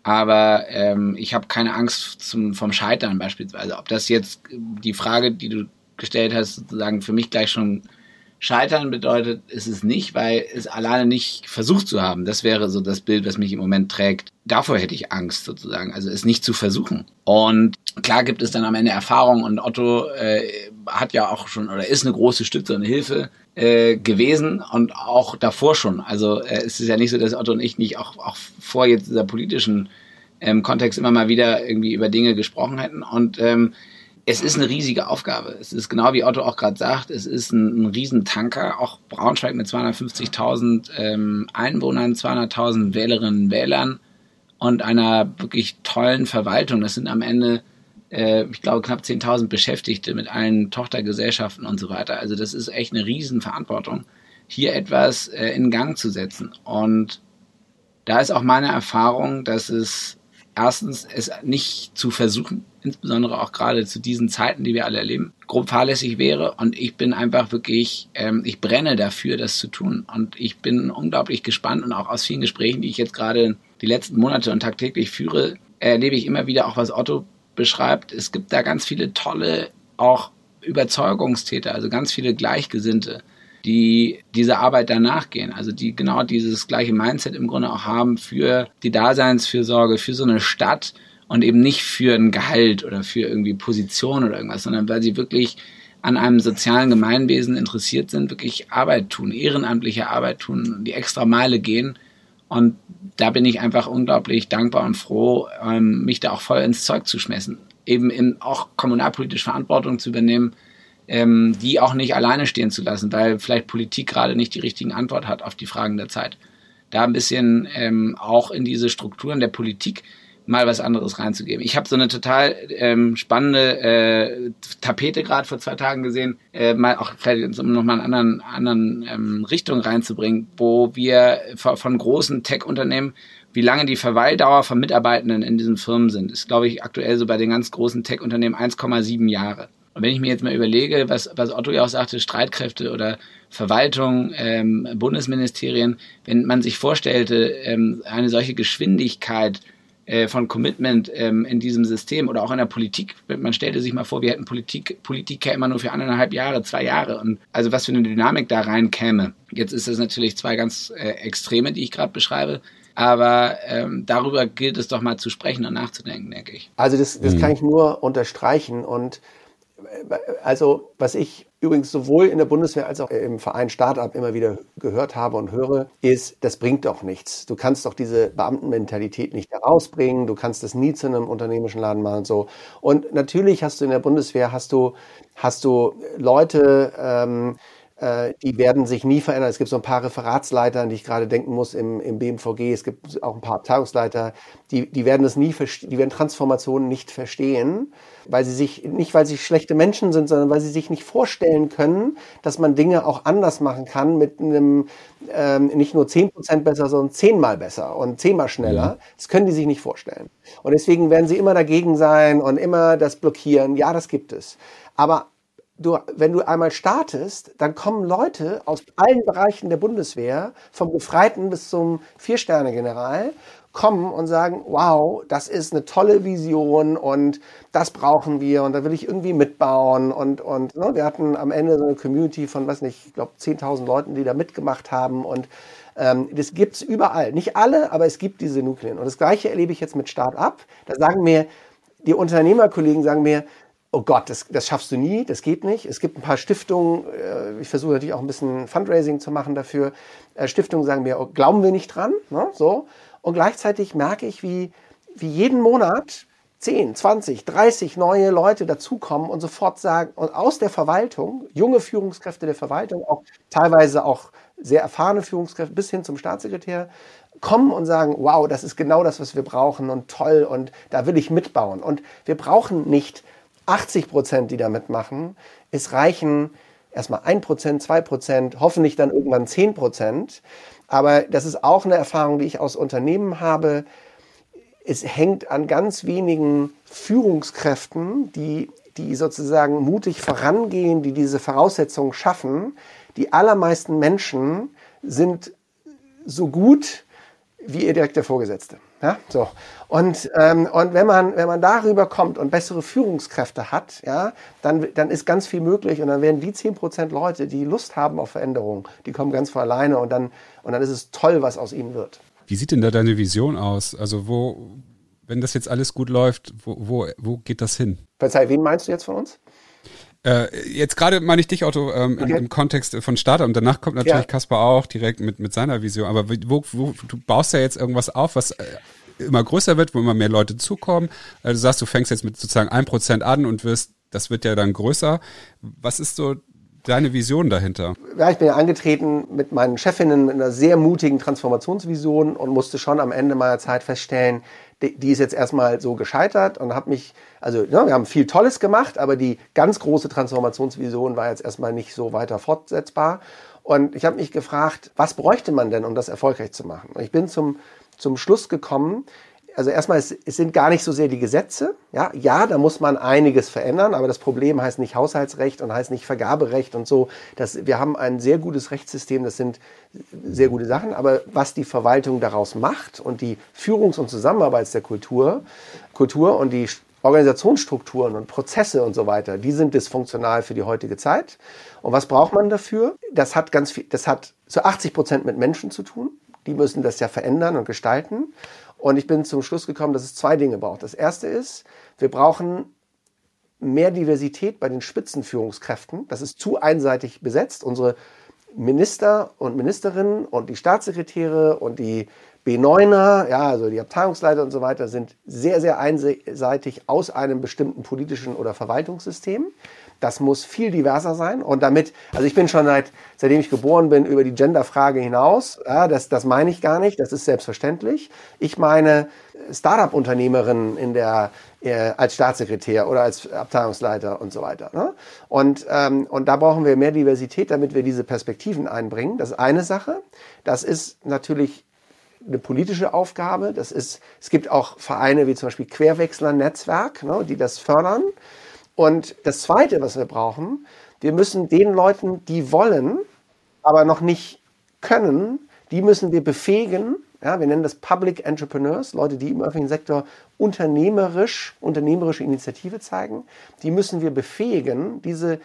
Aber ähm, ich habe keine Angst zum, vom Scheitern beispielsweise. Ob das jetzt die Frage, die du gestellt hast, sozusagen für mich gleich schon Scheitern bedeutet, ist es nicht, weil es alleine nicht versucht zu haben. Das wäre so das Bild, was mich im Moment trägt. Davor hätte ich Angst sozusagen, also es nicht zu versuchen. Und klar gibt es dann am Ende Erfahrung und Otto äh, hat ja auch schon oder ist eine große Stütze und Hilfe äh, gewesen und auch davor schon. Also äh, es ist ja nicht so, dass Otto und ich nicht auch, auch vor jetzt dieser politischen ähm, Kontext immer mal wieder irgendwie über Dinge gesprochen hätten. Und ähm, es ist eine riesige Aufgabe. Es ist genau wie Otto auch gerade sagt, es ist ein, ein Riesentanker. Auch Braunschweig mit 250.000 ähm, Einwohnern, 200.000 Wählerinnen und Wählern und einer wirklich tollen Verwaltung. Das sind am Ende äh, ich glaube, knapp 10.000 Beschäftigte mit allen Tochtergesellschaften und so weiter. Also das ist echt eine Riesenverantwortung, hier etwas äh, in Gang zu setzen. Und da ist auch meine Erfahrung, dass es erstens es nicht zu versuchen, insbesondere auch gerade zu diesen Zeiten, die wir alle erleben, grob fahrlässig wäre. Und ich bin einfach wirklich, ähm, ich brenne dafür, das zu tun. Und ich bin unglaublich gespannt und auch aus vielen Gesprächen, die ich jetzt gerade die letzten Monate und tagtäglich führe, erlebe ich immer wieder auch, was Otto beschreibt, es gibt da ganz viele tolle, auch Überzeugungstäter, also ganz viele Gleichgesinnte, die dieser Arbeit danach gehen, also die genau dieses gleiche Mindset im Grunde auch haben für die Daseinsfürsorge, für so eine Stadt und eben nicht für ein Gehalt oder für irgendwie Position oder irgendwas, sondern weil sie wirklich an einem sozialen Gemeinwesen interessiert sind, wirklich Arbeit tun, ehrenamtliche Arbeit tun, die extra Meile gehen und da bin ich einfach unglaublich dankbar und froh, ähm, mich da auch voll ins Zeug zu schmessen. Eben in, auch kommunalpolitisch Verantwortung zu übernehmen, ähm, die auch nicht alleine stehen zu lassen, weil vielleicht Politik gerade nicht die richtigen Antwort hat auf die Fragen der Zeit. Da ein bisschen ähm, auch in diese Strukturen der Politik mal was anderes reinzugeben. Ich habe so eine total ähm, spannende äh, Tapete gerade vor zwei Tagen gesehen, äh, mal auch vielleicht um nochmal einen anderen, anderen ähm, Richtung reinzubringen, wo wir von großen Tech-Unternehmen, wie lange die Verweildauer von Mitarbeitenden in diesen Firmen sind, ist, glaube ich, aktuell so bei den ganz großen Tech-Unternehmen 1,7 Jahre. Und wenn ich mir jetzt mal überlege, was, was Otto ja auch sagte, Streitkräfte oder Verwaltung, ähm, Bundesministerien, wenn man sich vorstellte, ähm, eine solche Geschwindigkeit äh, von Commitment ähm, in diesem System oder auch in der Politik. Man stellte sich mal vor, wir hätten Politik, Politiker immer nur für anderthalb Jahre, zwei Jahre. Und also was für eine Dynamik da reinkäme. Jetzt ist es natürlich zwei ganz äh, Extreme, die ich gerade beschreibe. Aber ähm, darüber gilt es doch mal zu sprechen und nachzudenken, denke ich. Also das, das mhm. kann ich nur unterstreichen. Und äh, also was ich übrigens sowohl in der Bundeswehr als auch im Verein Startup immer wieder gehört habe und höre, ist, das bringt doch nichts. Du kannst doch diese Beamtenmentalität nicht herausbringen, du kannst das nie zu einem unternehmerischen Laden machen und so. Und natürlich hast du in der Bundeswehr, hast du, hast du Leute, ähm, äh, die werden sich nie verändern. Es gibt so ein paar Referatsleiter, an die ich gerade denken muss im, im BMVG. Es gibt auch ein paar Abteilungsleiter, die, die werden das nie, die werden Transformationen nicht verstehen, weil sie sich, nicht weil sie schlechte Menschen sind, sondern weil sie sich nicht vorstellen können, dass man Dinge auch anders machen kann mit einem, ähm, nicht nur zehn Prozent besser, sondern zehnmal besser und zehnmal schneller. Das können die sich nicht vorstellen. Und deswegen werden sie immer dagegen sein und immer das blockieren. Ja, das gibt es. Aber du, wenn du einmal startest, dann kommen Leute aus allen Bereichen der Bundeswehr, vom Gefreiten bis zum Vier-Sterne-General, kommen und sagen, wow, das ist eine tolle Vision und das brauchen wir und da will ich irgendwie mitbauen und, und ne, wir hatten am Ende so eine Community von, weiß nicht, ich glaube 10.000 Leuten, die da mitgemacht haben und ähm, das gibt's überall. Nicht alle, aber es gibt diese Nukleen. Und das Gleiche erlebe ich jetzt mit Start-up. Da sagen mir, die Unternehmerkollegen sagen mir, oh Gott, das, das schaffst du nie, das geht nicht. Es gibt ein paar Stiftungen, äh, ich versuche natürlich auch ein bisschen Fundraising zu machen dafür. Äh, Stiftungen sagen mir, oh, glauben wir nicht dran, ne? so. Und gleichzeitig merke ich, wie, wie jeden Monat 10, 20, 30 neue Leute dazukommen und sofort sagen, und aus der Verwaltung, junge Führungskräfte der Verwaltung, auch teilweise auch sehr erfahrene Führungskräfte bis hin zum Staatssekretär, kommen und sagen, wow, das ist genau das, was wir brauchen und toll und da will ich mitbauen. Und wir brauchen nicht 80 Prozent, die da mitmachen. Es reichen erstmal 1 Prozent, 2 Prozent, hoffentlich dann irgendwann 10 Prozent. Aber das ist auch eine Erfahrung, die ich aus Unternehmen habe. Es hängt an ganz wenigen Führungskräften, die, die sozusagen mutig vorangehen, die diese Voraussetzungen schaffen. Die allermeisten Menschen sind so gut wie ihr direkter Vorgesetzte. Ja, so. Und, ähm, und wenn, man, wenn man darüber kommt und bessere Führungskräfte hat, ja, dann, dann ist ganz viel möglich und dann werden die 10% Leute, die Lust haben auf Veränderung, die kommen ganz von alleine und dann, und dann ist es toll, was aus ihnen wird. Wie sieht denn da deine Vision aus? Also wo, wenn das jetzt alles gut läuft, wo, wo, wo geht das hin? Verzeih, wen meinst du jetzt von uns? Äh, jetzt gerade meine ich dich, Otto, ähm, okay. im, im, Kontext von Startup und danach kommt natürlich ja. Kaspar auch direkt mit, mit seiner Vision. Aber wo, wo, du baust ja jetzt irgendwas auf, was äh, immer größer wird, wo immer mehr Leute zukommen. Also du sagst, du fängst jetzt mit sozusagen ein Prozent an und wirst, das wird ja dann größer. Was ist so deine Vision dahinter? Ja, ich bin ja angetreten mit meinen Chefinnen mit einer sehr mutigen Transformationsvision und musste schon am Ende meiner Zeit feststellen, die, ist jetzt erstmal so gescheitert und habe mich, also ja, wir haben viel Tolles gemacht, aber die ganz große Transformationsvision war jetzt erstmal nicht so weiter fortsetzbar. Und ich habe mich gefragt, was bräuchte man denn, um das erfolgreich zu machen? Und ich bin zum, zum Schluss gekommen, also erstmal, es, es, sind gar nicht so sehr die Gesetze. Ja, ja, da muss man einiges verändern, aber das Problem heißt nicht Haushaltsrecht und heißt nicht Vergaberecht und so. Das, wir haben ein sehr gutes Rechtssystem, das sind sehr gute Sachen, aber was die Verwaltung daraus macht und die Führungs- und Zusammenarbeit der Kultur, Kultur und die Organisationsstrukturen und Prozesse und so weiter, die sind dysfunktional für die heutige Zeit. Und was braucht man dafür? Das hat ganz viel, das hat zu 80 Prozent mit Menschen zu tun. Die müssen das ja verändern und gestalten. Und ich bin zum Schluss gekommen, dass es zwei Dinge braucht. Das erste ist, wir brauchen mehr Diversität bei den Spitzenführungskräften. Das ist zu einseitig besetzt. Unsere Minister und Ministerinnen und die Staatssekretäre und die B9er, ja, also die Abteilungsleiter und so weiter, sind sehr, sehr einseitig aus einem bestimmten politischen oder Verwaltungssystem. Das muss viel diverser sein. Und damit, also ich bin schon seit, seitdem ich geboren bin, über die Genderfrage hinaus. Ja, das, das meine ich gar nicht. Das ist selbstverständlich. Ich meine Startup-Unternehmerinnen in der, äh, als Staatssekretär oder als Abteilungsleiter und so weiter. Ne? Und, ähm, und da brauchen wir mehr Diversität, damit wir diese Perspektiven einbringen. Das ist eine Sache. Das ist natürlich eine politische Aufgabe. Das ist, es gibt auch Vereine wie zum Beispiel Querwechsler Netzwerk, ne, die das fördern. Und das Zweite, was wir brauchen, wir müssen den Leuten, die wollen, aber noch nicht können, die müssen wir befähigen Ja, wir nennen das Public Entrepreneurs, Leute, die im öffentlichen Sektor unternehmerisch, unternehmerische Initiative zeigen. Die müssen wir befähigen, diese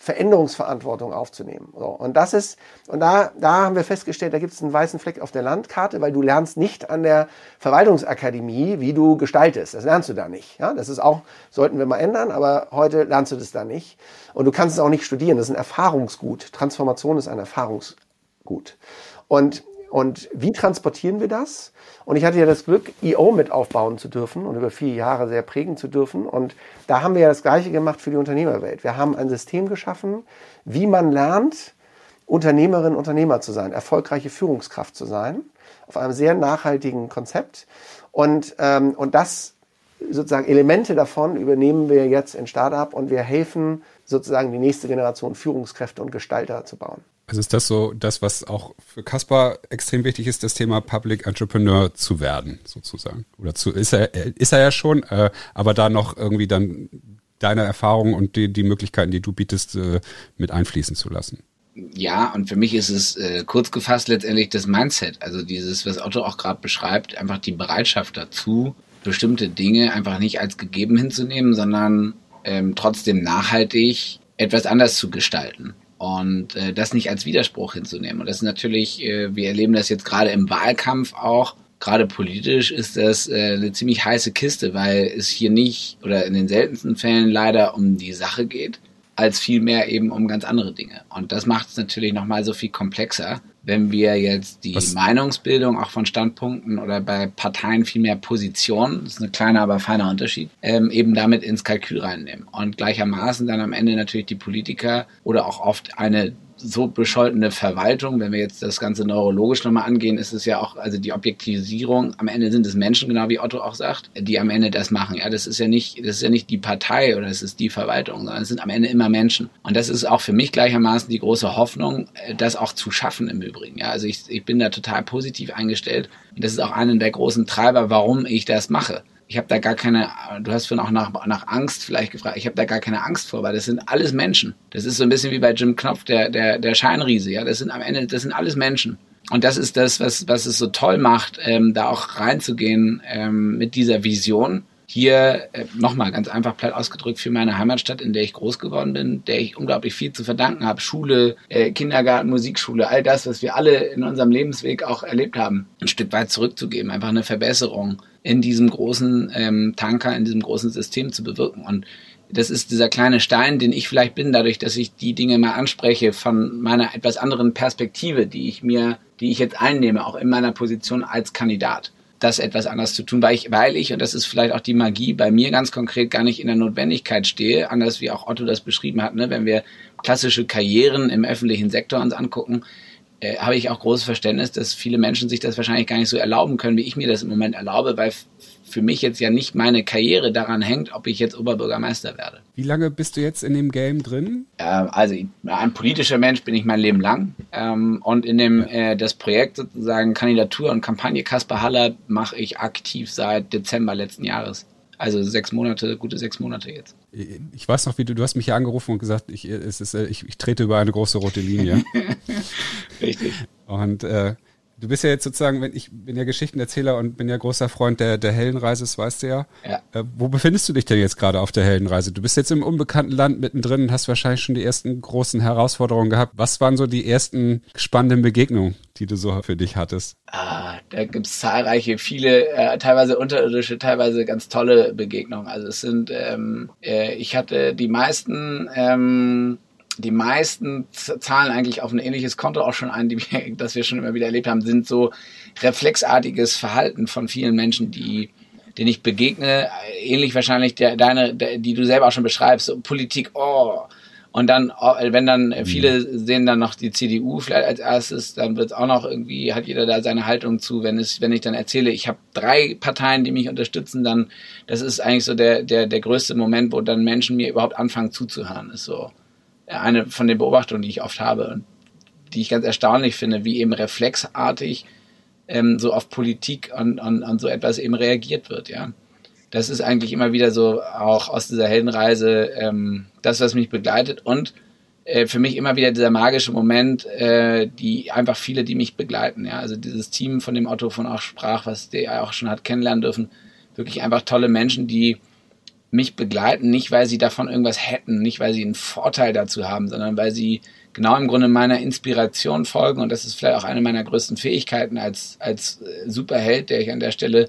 Veränderungsverantwortung aufzunehmen. So, und das ist, und da, da haben wir festgestellt, da gibt es einen weißen Fleck auf der Landkarte, weil du lernst nicht an der Verwaltungsakademie, wie du gestaltest. Das lernst du da nicht. Ja, das ist auch, sollten wir mal ändern, aber heute lernst du das da nicht. Und du kannst es auch nicht studieren. Das ist ein Erfahrungsgut. Transformation ist ein Erfahrungsgut. Und und wie transportieren wir das? Und ich hatte ja das Glück, EO mit aufbauen zu dürfen und über vier Jahre sehr prägen zu dürfen. Und da haben wir ja das Gleiche gemacht für die Unternehmerwelt. Wir haben ein System geschaffen, wie man lernt, Unternehmerin, Unternehmer zu sein, erfolgreiche Führungskraft zu sein, auf einem sehr nachhaltigen Konzept. Und, ähm, und das sozusagen Elemente davon übernehmen wir jetzt in Startup und wir helfen sozusagen die nächste Generation Führungskräfte und Gestalter zu bauen. Also ist das so das, was auch für Kaspar extrem wichtig ist, das Thema Public Entrepreneur zu werden, sozusagen. Oder zu ist er, ist er ja schon, äh, aber da noch irgendwie dann deine Erfahrungen und die, die Möglichkeiten, die du bietest, äh, mit einfließen zu lassen. Ja, und für mich ist es äh, kurz gefasst letztendlich das Mindset. Also dieses, was Otto auch gerade beschreibt, einfach die Bereitschaft dazu, bestimmte Dinge einfach nicht als gegeben hinzunehmen, sondern ähm, trotzdem nachhaltig etwas anders zu gestalten und äh, das nicht als Widerspruch hinzunehmen. Und das ist natürlich, äh, wir erleben das jetzt gerade im Wahlkampf auch, gerade politisch ist das äh, eine ziemlich heiße Kiste, weil es hier nicht oder in den seltensten Fällen leider um die Sache geht, als vielmehr eben um ganz andere Dinge. Und das macht es natürlich nochmal so viel komplexer, wenn wir jetzt die Was? Meinungsbildung auch von Standpunkten oder bei Parteien vielmehr Positionen, das ist ein kleiner, aber feiner Unterschied, ähm, eben damit ins Kalkül reinnehmen. Und gleichermaßen dann am Ende natürlich die Politiker oder auch oft eine so bescholtene Verwaltung, wenn wir jetzt das Ganze neurologisch nochmal angehen, ist es ja auch, also die Objektivisierung, am Ende sind es Menschen, genau wie Otto auch sagt, die am Ende das machen. Ja, das ist ja nicht, das ist ja nicht die Partei oder es ist die Verwaltung, sondern es sind am Ende immer Menschen. Und das ist auch für mich gleichermaßen die große Hoffnung, das auch zu schaffen im Übrigen. Ja, also ich, ich bin da total positiv eingestellt. Und das ist auch einer der großen Treiber, warum ich das mache ich habe da gar keine, du hast vorhin auch nach, nach Angst vielleicht gefragt, ich habe da gar keine Angst vor, weil das sind alles Menschen. Das ist so ein bisschen wie bei Jim Knopf, der, der, der Scheinriese, ja, das sind am Ende, das sind alles Menschen. Und das ist das, was, was es so toll macht, ähm, da auch reinzugehen ähm, mit dieser Vision. Hier äh, nochmal ganz einfach platt ausgedrückt für meine Heimatstadt, in der ich groß geworden bin, der ich unglaublich viel zu verdanken habe. Schule, äh, Kindergarten, Musikschule, all das, was wir alle in unserem Lebensweg auch erlebt haben, ein Stück weit zurückzugeben, einfach eine Verbesserung in diesem großen ähm, Tanker, in diesem großen System zu bewirken. Und das ist dieser kleine Stein, den ich vielleicht bin, dadurch, dass ich die Dinge mal anspreche von meiner etwas anderen Perspektive, die ich mir, die ich jetzt einnehme, auch in meiner Position als Kandidat das etwas anders zu tun, weil ich, weil ich, und das ist vielleicht auch die Magie, bei mir ganz konkret gar nicht in der Notwendigkeit stehe, anders wie auch Otto das beschrieben hat, ne, wenn wir klassische Karrieren im öffentlichen Sektor uns angucken, äh, habe ich auch großes Verständnis, dass viele Menschen sich das wahrscheinlich gar nicht so erlauben können, wie ich mir das im Moment erlaube, weil für mich jetzt ja nicht meine Karriere daran hängt, ob ich jetzt Oberbürgermeister werde. Wie lange bist du jetzt in dem Game drin? Ähm, also ein politischer Mensch bin ich mein Leben lang ähm, und in dem äh, das Projekt sozusagen Kandidatur und Kampagne Kaspar Haller mache ich aktiv seit Dezember letzten Jahres. Also sechs Monate, gute sechs Monate jetzt. Ich weiß noch, wie du, du hast mich ja angerufen und gesagt, ich, es ist, äh, ich, ich trete über eine große rote Linie. Richtig. Und äh, Du bist ja jetzt sozusagen, wenn ich bin ja Geschichtenerzähler und bin ja großer Freund der, der Heldenreise, das weißt du ja. ja. Äh, wo befindest du dich denn jetzt gerade auf der Heldenreise? Du bist jetzt im unbekannten Land mittendrin und hast wahrscheinlich schon die ersten großen Herausforderungen gehabt. Was waren so die ersten spannenden Begegnungen, die du so für dich hattest? Ah, da gibt's zahlreiche, viele, äh, teilweise unterirdische, teilweise ganz tolle Begegnungen. Also es sind, ähm, äh, ich hatte die meisten ähm, die meisten zahlen eigentlich auf ein ähnliches Konto auch schon ein, die wir, das wir schon immer wieder erlebt haben, sind so reflexartiges Verhalten von vielen Menschen, die denen ich begegne, ähnlich wahrscheinlich der, deine, der, die du selber auch schon beschreibst, so Politik, oh, und dann, oh, wenn dann mhm. viele sehen dann noch die CDU vielleicht als erstes, dann wird es auch noch irgendwie, hat jeder da seine Haltung zu. Wenn es, wenn ich dann erzähle, ich habe drei Parteien, die mich unterstützen, dann, das ist eigentlich so der, der, der größte Moment, wo dann Menschen mir überhaupt anfangen zuzuhören. Ist so eine von den Beobachtungen, die ich oft habe und die ich ganz erstaunlich finde, wie eben reflexartig ähm, so auf Politik und, und, und so etwas eben reagiert wird, ja. Das ist eigentlich immer wieder so auch aus dieser Heldenreise ähm, das, was mich begleitet und äh, für mich immer wieder dieser magische Moment, äh, die einfach viele, die mich begleiten. Ja, also dieses Team, von dem Otto von auch sprach, was der auch schon hat kennenlernen dürfen, wirklich einfach tolle Menschen, die mich begleiten, nicht weil sie davon irgendwas hätten, nicht weil sie einen Vorteil dazu haben, sondern weil sie genau im Grunde meiner Inspiration folgen und das ist vielleicht auch eine meiner größten Fähigkeiten als als äh, Superheld, der ich an der Stelle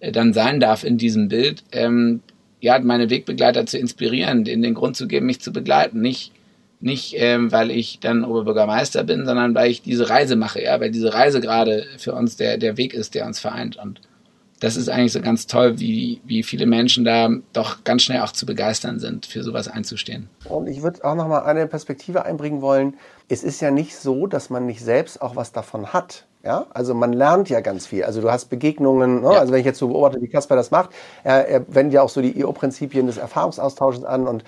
äh, dann sein darf in diesem Bild. Ähm, ja, meine Wegbegleiter zu inspirieren, denen den Grund zu geben, mich zu begleiten, nicht nicht, ähm, weil ich dann Oberbürgermeister bin, sondern weil ich diese Reise mache, ja, weil diese Reise gerade für uns der, der Weg ist, der uns vereint. Und das ist eigentlich so ganz toll, wie, wie viele Menschen da doch ganz schnell auch zu begeistern sind, für sowas einzustehen. Und ich würde auch noch mal eine Perspektive einbringen wollen. Es ist ja nicht so, dass man nicht selbst auch was davon hat. Ja, also man lernt ja ganz viel. Also du hast Begegnungen, ne? ja. also wenn ich jetzt so beobachte, wie Kasper das macht, er, er wendet ja auch so die IO-Prinzipien des Erfahrungsaustausches an und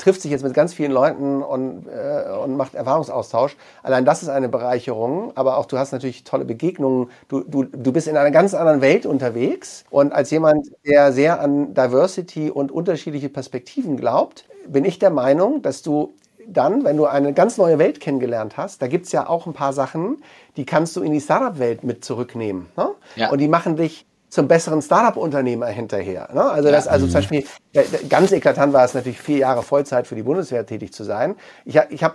trifft sich jetzt mit ganz vielen Leuten und, äh, und macht Erfahrungsaustausch. Allein das ist eine Bereicherung, aber auch du hast natürlich tolle Begegnungen. Du, du, du bist in einer ganz anderen Welt unterwegs und als jemand, der sehr an Diversity und unterschiedliche Perspektiven glaubt, bin ich der Meinung, dass du dann, wenn du eine ganz neue Welt kennengelernt hast, da gibt's ja auch ein paar Sachen, die kannst du in die Startup-Welt mit zurücknehmen. Ne? Ja. Und die machen dich zum besseren Startup-Unternehmer hinterher. Ne? Also das, also zum Beispiel ganz eklatant war es natürlich vier Jahre Vollzeit für die Bundeswehr tätig zu sein. Ich, ich habe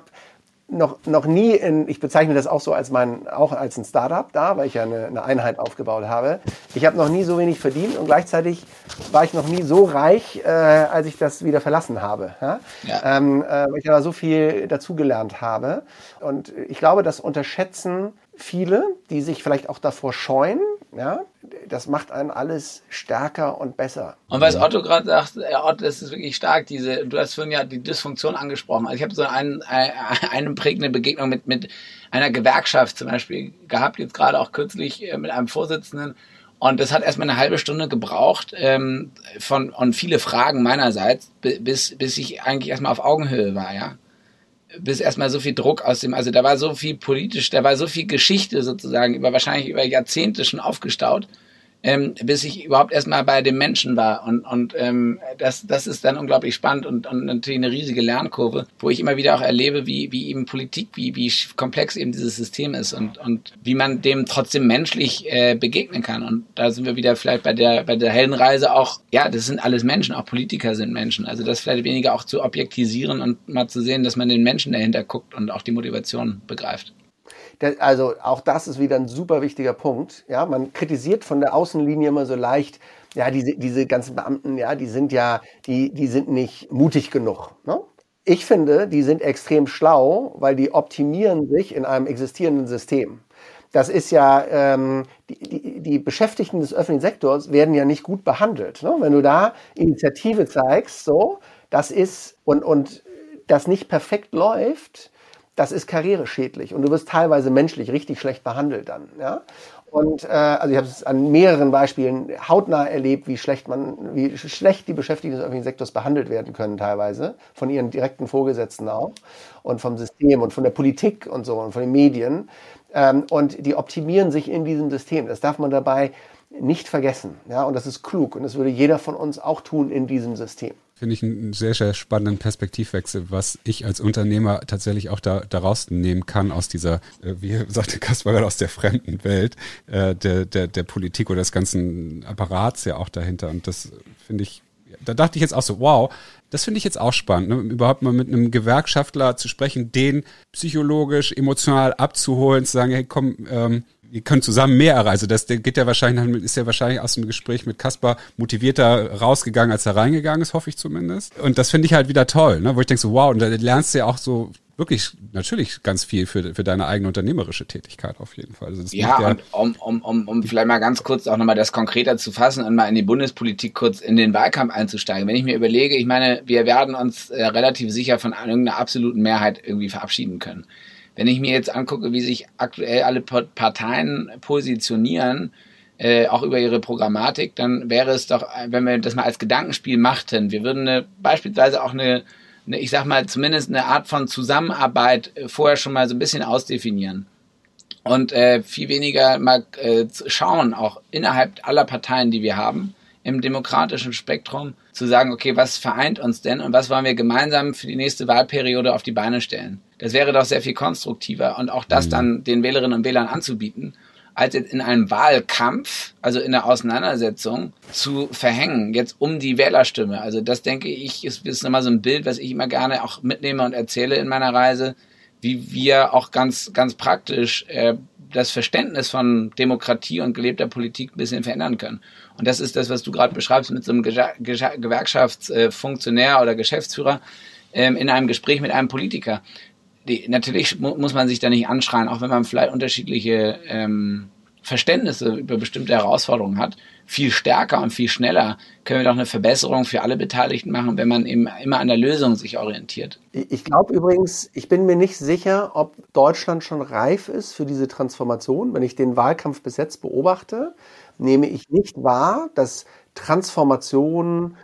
noch, noch nie in, ich bezeichne das auch so als mein, auch als ein Startup da, weil ich ja eine, eine Einheit aufgebaut habe. Ich habe noch nie so wenig verdient und gleichzeitig war ich noch nie so reich, äh, als ich das wieder verlassen habe. Ja? Ja. Ähm, äh, weil ich aber so viel dazugelernt habe. Und ich glaube, das unterschätzen viele, die sich vielleicht auch davor scheuen, ja, das macht einen alles stärker und besser. Und was Otto gerade sagt, Otto, das ist wirklich stark, diese, du hast vorhin ja die Dysfunktion angesprochen. Also ich habe so einen, eine prägende Begegnung mit, mit einer Gewerkschaft zum Beispiel gehabt, jetzt gerade auch kürzlich äh, mit einem Vorsitzenden. Und das hat erstmal eine halbe Stunde gebraucht ähm, von, und viele Fragen meinerseits, bis, bis ich eigentlich erstmal auf Augenhöhe war, ja bis erstmal so viel Druck aus dem, also da war so viel politisch, da war so viel Geschichte sozusagen über wahrscheinlich über Jahrzehnte schon aufgestaut ähm, bis ich überhaupt erstmal bei dem Menschen war. Und, und ähm, das, das ist dann unglaublich spannend und, und natürlich eine riesige Lernkurve, wo ich immer wieder auch erlebe, wie, wie eben Politik, wie, wie komplex eben dieses System ist und, und wie man dem trotzdem menschlich äh, begegnen kann. Und da sind wir wieder vielleicht bei der, bei der Heldenreise auch, ja, das sind alles Menschen, auch Politiker sind Menschen. Also das vielleicht weniger auch zu objektisieren und mal zu sehen, dass man den Menschen dahinter guckt und auch die Motivation begreift also auch das ist wieder ein super wichtiger Punkt. Ja, man kritisiert von der Außenlinie immer so leicht, ja, diese, diese ganzen Beamten, ja, die sind ja, die, die sind nicht mutig genug. Ne? Ich finde, die sind extrem schlau, weil die optimieren sich in einem existierenden System. Das ist ja, ähm, die, die, die Beschäftigten des öffentlichen Sektors werden ja nicht gut behandelt. Ne? Wenn du da Initiative zeigst, so, das ist, und, und das nicht perfekt läuft, das ist karriereschädlich und du wirst teilweise menschlich richtig schlecht behandelt dann. Ja? Und äh, also ich habe es an mehreren Beispielen hautnah erlebt, wie schlecht man, wie schlecht die Beschäftigten des öffentlichen Sektors behandelt werden können teilweise von ihren direkten Vorgesetzten auch und vom System und von der Politik und so und von den Medien. Ähm, und die optimieren sich in diesem System. Das darf man dabei nicht vergessen. Ja, und das ist klug und das würde jeder von uns auch tun in diesem System. Finde ich einen sehr, sehr spannenden Perspektivwechsel, was ich als Unternehmer tatsächlich auch da, daraus nehmen kann aus dieser, äh, wie sagte Kaspar aus der fremden Welt, äh, der, der, der Politik oder des ganzen Apparats ja auch dahinter. Und das finde ich, da dachte ich jetzt auch so, wow, das finde ich jetzt auch spannend, ne? überhaupt mal mit einem Gewerkschaftler zu sprechen, den psychologisch, emotional abzuholen, zu sagen, hey, komm, ähm, ihr könnt zusammen mehr erreichen. Das geht ja wahrscheinlich, ist ja wahrscheinlich aus dem Gespräch mit Kaspar motivierter rausgegangen, als er reingegangen ist, hoffe ich zumindest. Und das finde ich halt wieder toll, ne? wo ich denke so, wow, und da lernst du ja auch so wirklich natürlich ganz viel für, für deine eigene unternehmerische Tätigkeit auf jeden Fall. Also ja, ja, und um, um, um, um vielleicht mal ganz kurz auch nochmal das konkreter zu fassen und mal in die Bundespolitik kurz in den Wahlkampf einzusteigen. Wenn ich mir überlege, ich meine, wir werden uns äh, relativ sicher von irgendeiner absoluten Mehrheit irgendwie verabschieden können. Wenn ich mir jetzt angucke, wie sich aktuell alle Parteien positionieren, äh, auch über ihre Programmatik, dann wäre es doch, wenn wir das mal als Gedankenspiel machten, wir würden eine, beispielsweise auch eine, eine, ich sag mal, zumindest eine Art von Zusammenarbeit äh, vorher schon mal so ein bisschen ausdefinieren. Und äh, viel weniger mal äh, schauen, auch innerhalb aller Parteien, die wir haben, im demokratischen Spektrum zu sagen, okay, was vereint uns denn und was wollen wir gemeinsam für die nächste Wahlperiode auf die Beine stellen? Das wäre doch sehr viel konstruktiver und auch das mhm. dann den Wählerinnen und Wählern anzubieten als jetzt in einem Wahlkampf, also in der Auseinandersetzung, zu verhängen, jetzt um die Wählerstimme. Also das denke ich, ist, ist nochmal so ein Bild, was ich immer gerne auch mitnehme und erzähle in meiner Reise, wie wir auch ganz, ganz praktisch äh, das Verständnis von Demokratie und gelebter Politik ein bisschen verändern können. Und das ist das, was du gerade beschreibst mit so einem Gewerkschaftsfunktionär oder Geschäftsführer ähm, in einem Gespräch mit einem Politiker die, natürlich mu muss man sich da nicht anschreien, auch wenn man vielleicht unterschiedliche ähm, Verständnisse über bestimmte Herausforderungen hat. Viel stärker und viel schneller können wir doch eine Verbesserung für alle Beteiligten machen, wenn man eben immer an der Lösung sich orientiert. Ich glaube übrigens, ich bin mir nicht sicher, ob Deutschland schon reif ist für diese Transformation. Wenn ich den Wahlkampf bis jetzt beobachte, nehme ich nicht wahr, dass Transformation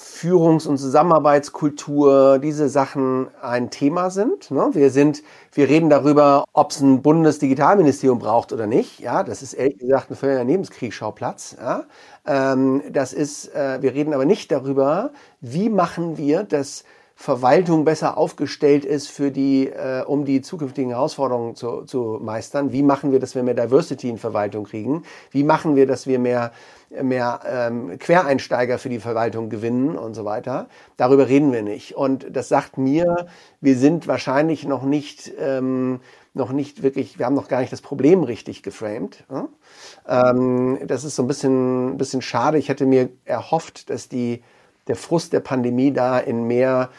Führungs- und Zusammenarbeitskultur, diese Sachen ein Thema sind. Ne? Wir sind, wir reden darüber, ob es ein Bundesdigitalministerium braucht oder nicht. Ja, das ist ehrlich gesagt ein völliger Nebenkriegsschauplatz. Ja? Ähm, das ist, äh, wir reden aber nicht darüber, wie machen wir das Verwaltung besser aufgestellt ist für die, äh, um die zukünftigen Herausforderungen zu, zu meistern. Wie machen wir, dass wir mehr Diversity in Verwaltung kriegen? Wie machen wir, dass wir mehr mehr ähm, Quereinsteiger für die Verwaltung gewinnen und so weiter. Darüber reden wir nicht. Und das sagt mir, wir sind wahrscheinlich noch nicht, ähm, noch nicht wirklich, wir haben noch gar nicht das Problem richtig geframed. Ne? Ähm, das ist so ein bisschen, bisschen schade. Ich hätte mir erhofft, dass die, der Frust der Pandemie da in mehr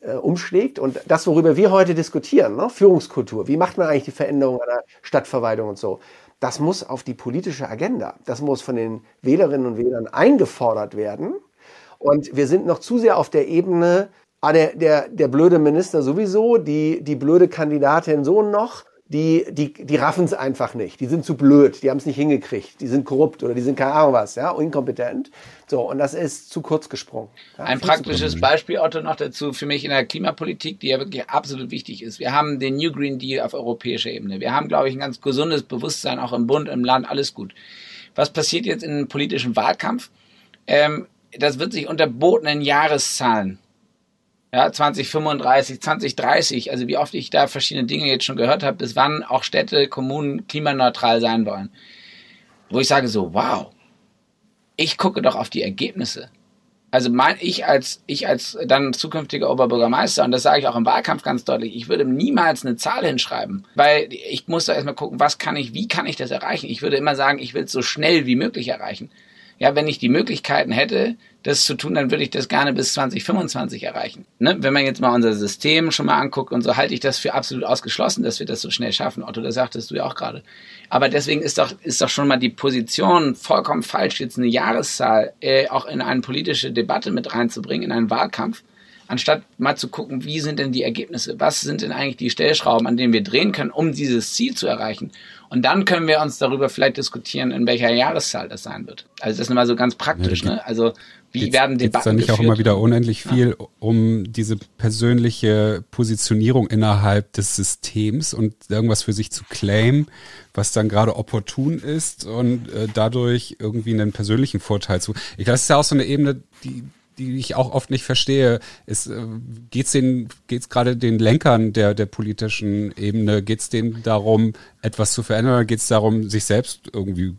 äh, umschlägt. Und das, worüber wir heute diskutieren, ne? Führungskultur, wie macht man eigentlich die Veränderung einer Stadtverwaltung und so, das muss auf die politische Agenda. Das muss von den Wählerinnen und Wählern eingefordert werden. Und wir sind noch zu sehr auf der Ebene, ah, der, der, der blöde Minister sowieso, die, die blöde Kandidatin so noch die, die, die raffen es einfach nicht. Die sind zu blöd, die haben es nicht hingekriegt, die sind korrupt oder die sind keine Ahnung was, ja, inkompetent. So, und das ist zu kurz gesprungen. Ja, Ein praktisches Beispiel, Otto, noch dazu für mich in der Klimapolitik, die ja wirklich absolut wichtig ist. Wir haben den New Green Deal auf europäischer Ebene. Wir haben, glaube ich, ein ganz gesundes Bewusstsein auch im Bund, im Land, alles gut. Was passiert jetzt in politischen Wahlkampf? Ähm, das wird sich unter botenen Jahreszahlen ja, 2035, 2030, also wie oft ich da verschiedene Dinge jetzt schon gehört habe, bis wann auch Städte, Kommunen klimaneutral sein wollen. Wo ich sage so, wow, ich gucke doch auf die Ergebnisse. Also mein, ich als, ich als dann zukünftiger Oberbürgermeister, und das sage ich auch im Wahlkampf ganz deutlich, ich würde niemals eine Zahl hinschreiben, weil ich muss da erstmal gucken, was kann ich, wie kann ich das erreichen? Ich würde immer sagen, ich will es so schnell wie möglich erreichen. Ja, wenn ich die Möglichkeiten hätte, das zu tun, dann würde ich das gerne bis 2025 erreichen. Ne? Wenn man jetzt mal unser System schon mal anguckt und so, halte ich das für absolut ausgeschlossen, dass wir das so schnell schaffen. Otto, das sagtest du ja auch gerade. Aber deswegen ist doch, ist doch schon mal die Position vollkommen falsch, jetzt eine Jahreszahl äh, auch in eine politische Debatte mit reinzubringen, in einen Wahlkampf anstatt mal zu gucken, wie sind denn die Ergebnisse? Was sind denn eigentlich die Stellschrauben, an denen wir drehen können, um dieses Ziel zu erreichen? Und dann können wir uns darüber vielleicht diskutieren, in welcher Jahreszahl das sein wird. Also das ist nochmal so ganz praktisch. Ja, ne? Also wie geht's, werden Debatten dann nicht geführt? auch immer wieder unendlich viel ja. um diese persönliche Positionierung innerhalb des Systems und irgendwas für sich zu claimen, was dann gerade opportun ist und äh, dadurch irgendwie einen persönlichen Vorteil zu. Ich glaube, das ist ja auch so eine Ebene, die die ich auch oft nicht verstehe. Ist, äh, geht's den, geht's gerade den Lenkern der, der politischen Ebene, geht's denen darum, etwas zu verändern oder geht's darum, sich selbst irgendwie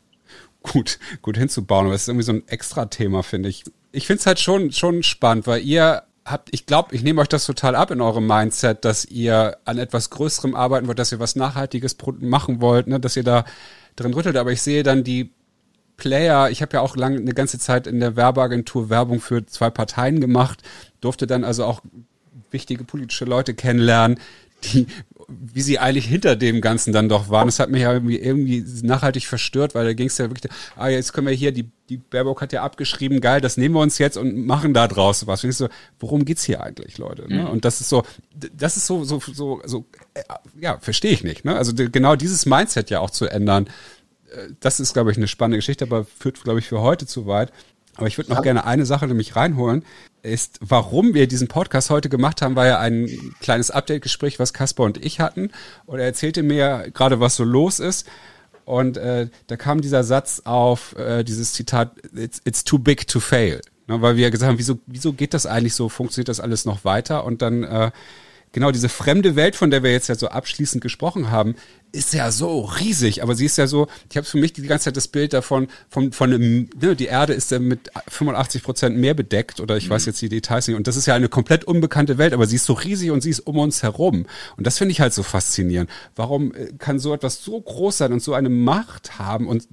gut, gut hinzubauen? Aber das ist irgendwie so ein Extra-Thema, finde ich. Ich finde es halt schon, schon spannend, weil ihr habt, ich glaube, ich nehme euch das total ab in eurem Mindset, dass ihr an etwas Größerem arbeiten wollt, dass ihr was Nachhaltiges machen wollt, ne, dass ihr da drin rüttelt. Aber ich sehe dann die Player, ich habe ja auch lange eine ganze Zeit in der Werbeagentur Werbung für zwei Parteien gemacht, durfte dann also auch wichtige politische Leute kennenlernen, die, wie sie eigentlich hinter dem Ganzen dann doch waren. Das hat mich ja irgendwie, irgendwie nachhaltig verstört, weil da ging es ja wirklich, ah, jetzt können wir hier, die, die Baerbock hat ja abgeschrieben, geil, das nehmen wir uns jetzt und machen da draus was. Und ich so, worum geht's hier eigentlich, Leute? Ne? Mhm. Und das ist so, das ist so, so, so, so, äh, ja, verstehe ich nicht. Ne? Also genau dieses Mindset ja auch zu ändern, das ist, glaube ich, eine spannende Geschichte, aber führt, glaube ich, für heute zu weit. Aber ich würde noch ja. gerne eine Sache nämlich reinholen, ist, warum wir diesen Podcast heute gemacht haben, war ja ein kleines Update-Gespräch, was Kasper und ich hatten. Und er erzählte mir gerade, was so los ist. Und äh, da kam dieser Satz auf, äh, dieses Zitat, it's, it's too big to fail. Ne, weil wir gesagt haben, wieso, wieso geht das eigentlich so, funktioniert das alles noch weiter? Und dann äh, genau diese fremde Welt, von der wir jetzt ja so abschließend gesprochen haben, ist ja so riesig, aber sie ist ja so, ich habe für mich die ganze Zeit das Bild davon, von, von einem, ne, die Erde ist ja mit 85 Prozent mehr bedeckt oder ich mhm. weiß jetzt die Details nicht und das ist ja eine komplett unbekannte Welt, aber sie ist so riesig und sie ist um uns herum und das finde ich halt so faszinierend. Warum äh, kann so etwas so groß sein und so eine Macht haben und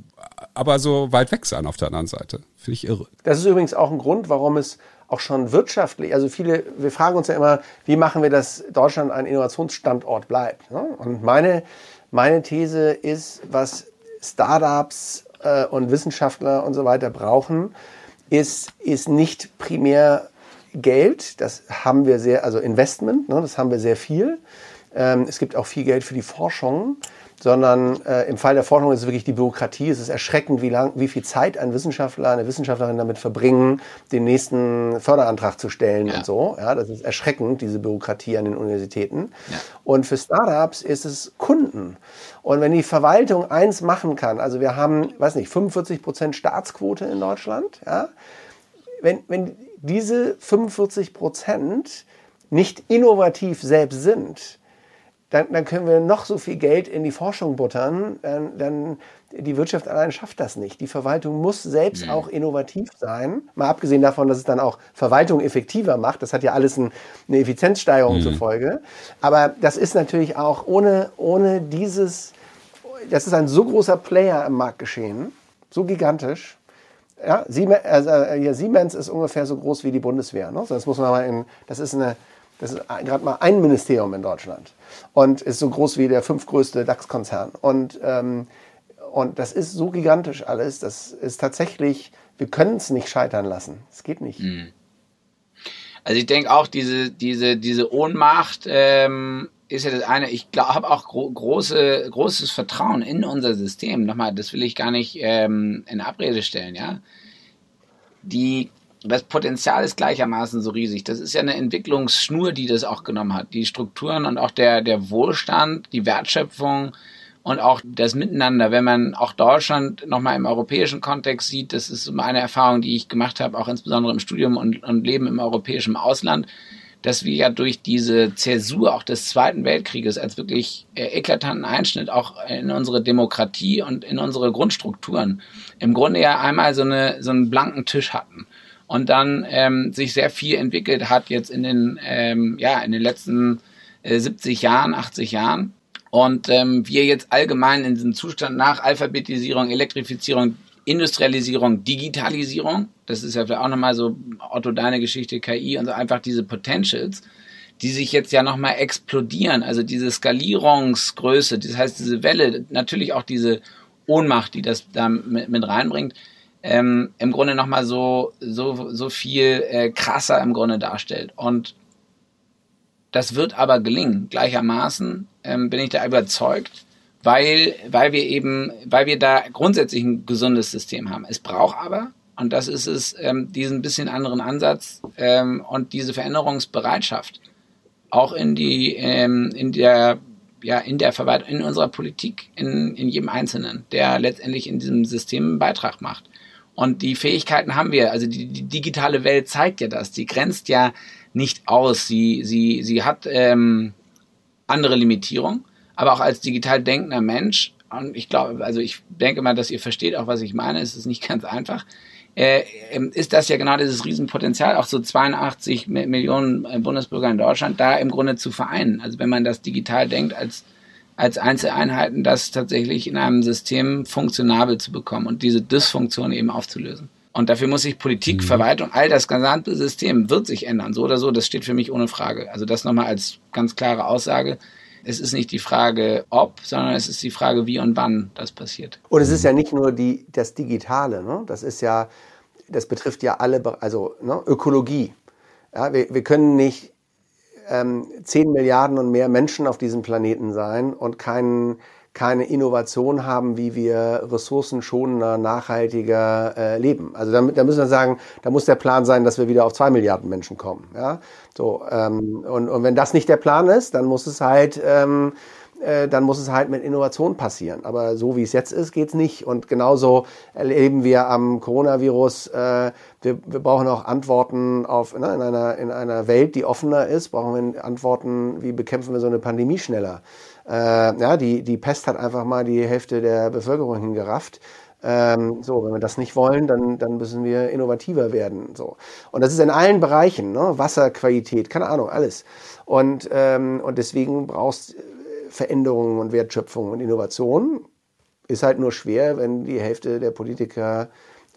aber so weit weg sein auf der anderen Seite? Finde ich irre. Das ist übrigens auch ein Grund, warum es auch schon wirtschaftlich, also viele, wir fragen uns ja immer, wie machen wir, dass Deutschland ein Innovationsstandort bleibt. Ne? Und meine, meine These ist, was Startups äh, und Wissenschaftler und so weiter brauchen, ist, ist nicht primär Geld, das haben wir sehr, also Investment, ne, das haben wir sehr viel. Ähm, es gibt auch viel Geld für die Forschung sondern äh, im Fall der Forschung ist es wirklich die Bürokratie. Es ist erschreckend, wie, lang, wie viel Zeit ein Wissenschaftler, eine Wissenschaftlerin damit verbringen, den nächsten Förderantrag zu stellen ja. und so. Ja, das ist erschreckend, diese Bürokratie an den Universitäten. Ja. Und für Startups ist es Kunden. Und wenn die Verwaltung eins machen kann, also wir haben, weiß nicht, 45 Prozent Staatsquote in Deutschland, ja, wenn, wenn diese 45 Prozent nicht innovativ selbst sind, dann, dann können wir noch so viel Geld in die Forschung buttern, dann, dann die Wirtschaft allein schafft das nicht. Die Verwaltung muss selbst mhm. auch innovativ sein. Mal abgesehen davon, dass es dann auch Verwaltung effektiver macht. Das hat ja alles ein, eine Effizienzsteigerung mhm. zur Folge. Aber das ist natürlich auch ohne, ohne dieses, das ist ein so großer Player im Marktgeschehen, so gigantisch. Ja, Siemens, also, ja, Siemens ist ungefähr so groß wie die Bundeswehr. Ne? Das muss man mal in, das ist eine, das ist gerade mal ein Ministerium in Deutschland und ist so groß wie der fünftgrößte DAX-Konzern. Und, ähm, und das ist so gigantisch alles, das ist tatsächlich, wir können es nicht scheitern lassen. Es geht nicht. Mhm. Also ich denke auch, diese, diese, diese Ohnmacht ähm, ist ja das eine. Ich habe auch gro große, großes Vertrauen in unser System. Nochmal, das will ich gar nicht ähm, in Abrede stellen, ja. Die das Potenzial ist gleichermaßen so riesig. Das ist ja eine Entwicklungsschnur, die das auch genommen hat. Die Strukturen und auch der, der Wohlstand, die Wertschöpfung und auch das Miteinander. Wenn man auch Deutschland nochmal im europäischen Kontext sieht, das ist eine Erfahrung, die ich gemacht habe, auch insbesondere im Studium und, und Leben im europäischen Ausland, dass wir ja durch diese Zäsur auch des Zweiten Weltkrieges als wirklich äh, eklatanten Einschnitt auch in unsere Demokratie und in unsere Grundstrukturen im Grunde ja einmal so, eine, so einen blanken Tisch hatten und dann ähm, sich sehr viel entwickelt hat jetzt in den, ähm, ja, in den letzten äh, 70 Jahren, 80 Jahren. Und ähm, wir jetzt allgemein in diesem Zustand nach Alphabetisierung, Elektrifizierung, Industrialisierung, Digitalisierung, das ist ja vielleicht auch nochmal so Otto deine Geschichte, KI und so einfach diese Potentials, die sich jetzt ja nochmal explodieren, also diese Skalierungsgröße, das heißt diese Welle, natürlich auch diese Ohnmacht, die das da mit, mit reinbringt, ähm, im Grunde nochmal so, so, so viel äh, krasser im Grunde darstellt. Und das wird aber gelingen, gleichermaßen ähm, bin ich da überzeugt, weil, weil wir eben, weil wir da grundsätzlich ein gesundes System haben. Es braucht aber, und das ist es, ähm, diesen bisschen anderen Ansatz ähm, und diese Veränderungsbereitschaft auch in die, ähm, in der ja, in der Verwaltung, in unserer Politik, in, in jedem Einzelnen, der letztendlich in diesem System einen Beitrag macht. Und die Fähigkeiten haben wir. Also die, die digitale Welt zeigt ja das. Die grenzt ja nicht aus. Sie, sie, sie hat ähm, andere Limitierungen. Aber auch als digital denkender Mensch, und ich glaube, also ich denke mal, dass ihr versteht auch, was ich meine, es ist nicht ganz einfach, äh, ähm, ist das ja genau dieses Riesenpotenzial, auch so 82 Millionen äh, Bundesbürger in Deutschland da im Grunde zu vereinen. Also wenn man das digital denkt als als Einzeleinheiten das tatsächlich in einem System funktionabel zu bekommen und diese Dysfunktion eben aufzulösen. Und dafür muss sich Politik, mhm. Verwaltung, all das gesamte System wird sich ändern, so oder so. Das steht für mich ohne Frage. Also das nochmal als ganz klare Aussage. Es ist nicht die Frage, ob, sondern es ist die Frage, wie und wann das passiert. Und es ist ja nicht nur die, das Digitale, ne? das ist ja, das betrifft ja alle, also ne? Ökologie. Ja, wir, wir können nicht ähm, 10 Milliarden und mehr Menschen auf diesem Planeten sein und kein, keine Innovation haben, wie wir ressourcenschonender, nachhaltiger äh, leben. Also da, da müssen wir sagen, da muss der Plan sein, dass wir wieder auf zwei Milliarden Menschen kommen. Ja? So, ähm, und, und wenn das nicht der Plan ist, dann muss es halt ähm, äh, dann muss es halt mit Innovation passieren. Aber so wie es jetzt ist, geht's nicht. Und genauso erleben wir am Coronavirus, äh, wir, wir brauchen auch Antworten auf, ne, in, einer, in einer Welt, die offener ist, brauchen wir Antworten, wie bekämpfen wir so eine Pandemie schneller. Äh, ja, die, die Pest hat einfach mal die Hälfte der Bevölkerung hingerafft. Ähm, so, wenn wir das nicht wollen, dann, dann müssen wir innovativer werden. So. Und das ist in allen Bereichen, ne? Wasserqualität, keine Ahnung, alles. Und, ähm, und deswegen brauchst Veränderungen und Wertschöpfung und Innovation. Ist halt nur schwer, wenn die Hälfte der Politiker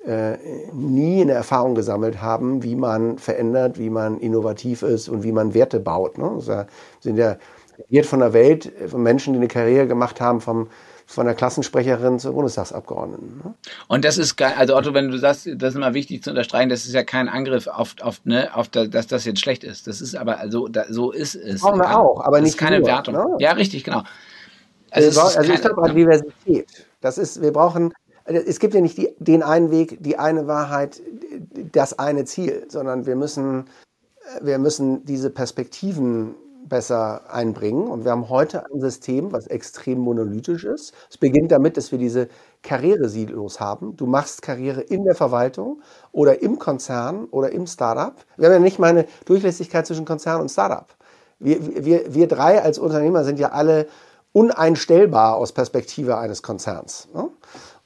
äh, nie eine Erfahrung gesammelt haben, wie man verändert, wie man innovativ ist und wie man Werte baut. Ne? Also sind ja regiert von der Welt, von Menschen, die eine Karriere gemacht haben, vom von der Klassensprecherin zur Bundestagsabgeordneten. Ne? Und das ist geil, also Otto, wenn du sagst, das ist immer wichtig zu unterstreichen, das ist ja kein Angriff auf, auf, ne, auf da, dass das jetzt schlecht ist. Das ist aber, also da, so ist es. Brauchen wir auch, aber nicht ist keine nur, Wertung. Ne? Ja, richtig, genau. Also, also, also ich glaube an Diversität. Das ist, wir brauchen, es gibt ja nicht die, den einen Weg, die eine Wahrheit, das eine Ziel, sondern wir müssen, wir müssen diese Perspektiven besser einbringen. Und wir haben heute ein System, was extrem monolithisch ist. Es beginnt damit, dass wir diese Karrieresilos haben. Du machst Karriere in der Verwaltung oder im Konzern oder im Startup. Wir haben ja nicht mal eine Durchlässigkeit zwischen Konzern und Startup. Wir, wir, wir drei als Unternehmer sind ja alle uneinstellbar aus Perspektive eines Konzerns. Ne?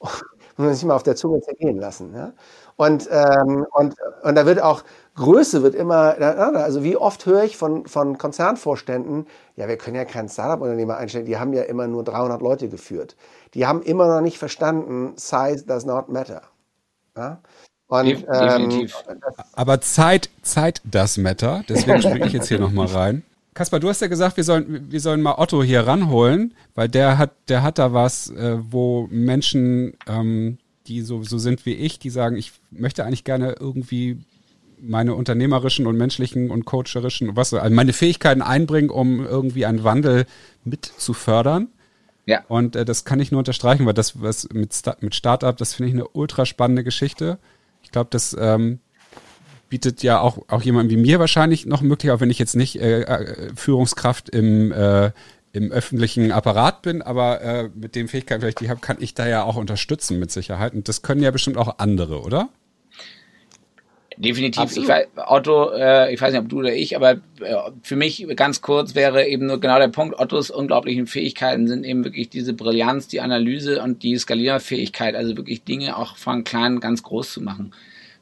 Muss man sich mal auf der Zunge zergehen lassen. Ja? Und, ähm, und, und da wird auch Größe wird immer, also wie oft höre ich von, von Konzernvorständen, ja, wir können ja keinen Startup-Unternehmer einstellen, die haben ja immer nur 300 Leute geführt. Die haben immer noch nicht verstanden, Size does not matter. Ja? Und, Definitiv. Ähm, Aber Zeit, Zeit does matter, deswegen springe ich jetzt hier nochmal rein. Kaspar, du hast ja gesagt, wir sollen, wir sollen mal Otto hier ranholen, weil der hat, der hat da was, äh, wo Menschen, ähm, die so, so sind wie ich, die sagen, ich möchte eigentlich gerne irgendwie meine unternehmerischen und menschlichen und coacherischen, was, also meine Fähigkeiten einbringen, um irgendwie einen Wandel mit zu fördern. Ja. Und äh, das kann ich nur unterstreichen, weil das, was mit, Start, mit Startup, das finde ich eine ultra spannende Geschichte. Ich glaube, das ähm, bietet ja auch, auch jemand wie mir wahrscheinlich noch möglich, auch wenn ich jetzt nicht äh, äh, Führungskraft im, äh, im öffentlichen Apparat bin, aber äh, mit den Fähigkeiten, vielleicht die ich habe, kann ich da ja auch unterstützen mit Sicherheit. Und das können ja bestimmt auch andere, oder? Definitiv. Absolut. Ich weiß, Otto, äh, ich weiß nicht, ob du oder ich, aber äh, für mich ganz kurz wäre eben nur genau der Punkt. Ottos unglaublichen Fähigkeiten sind eben wirklich diese Brillanz, die Analyse und die Skalierfähigkeit, also wirklich Dinge auch von klein ganz groß zu machen.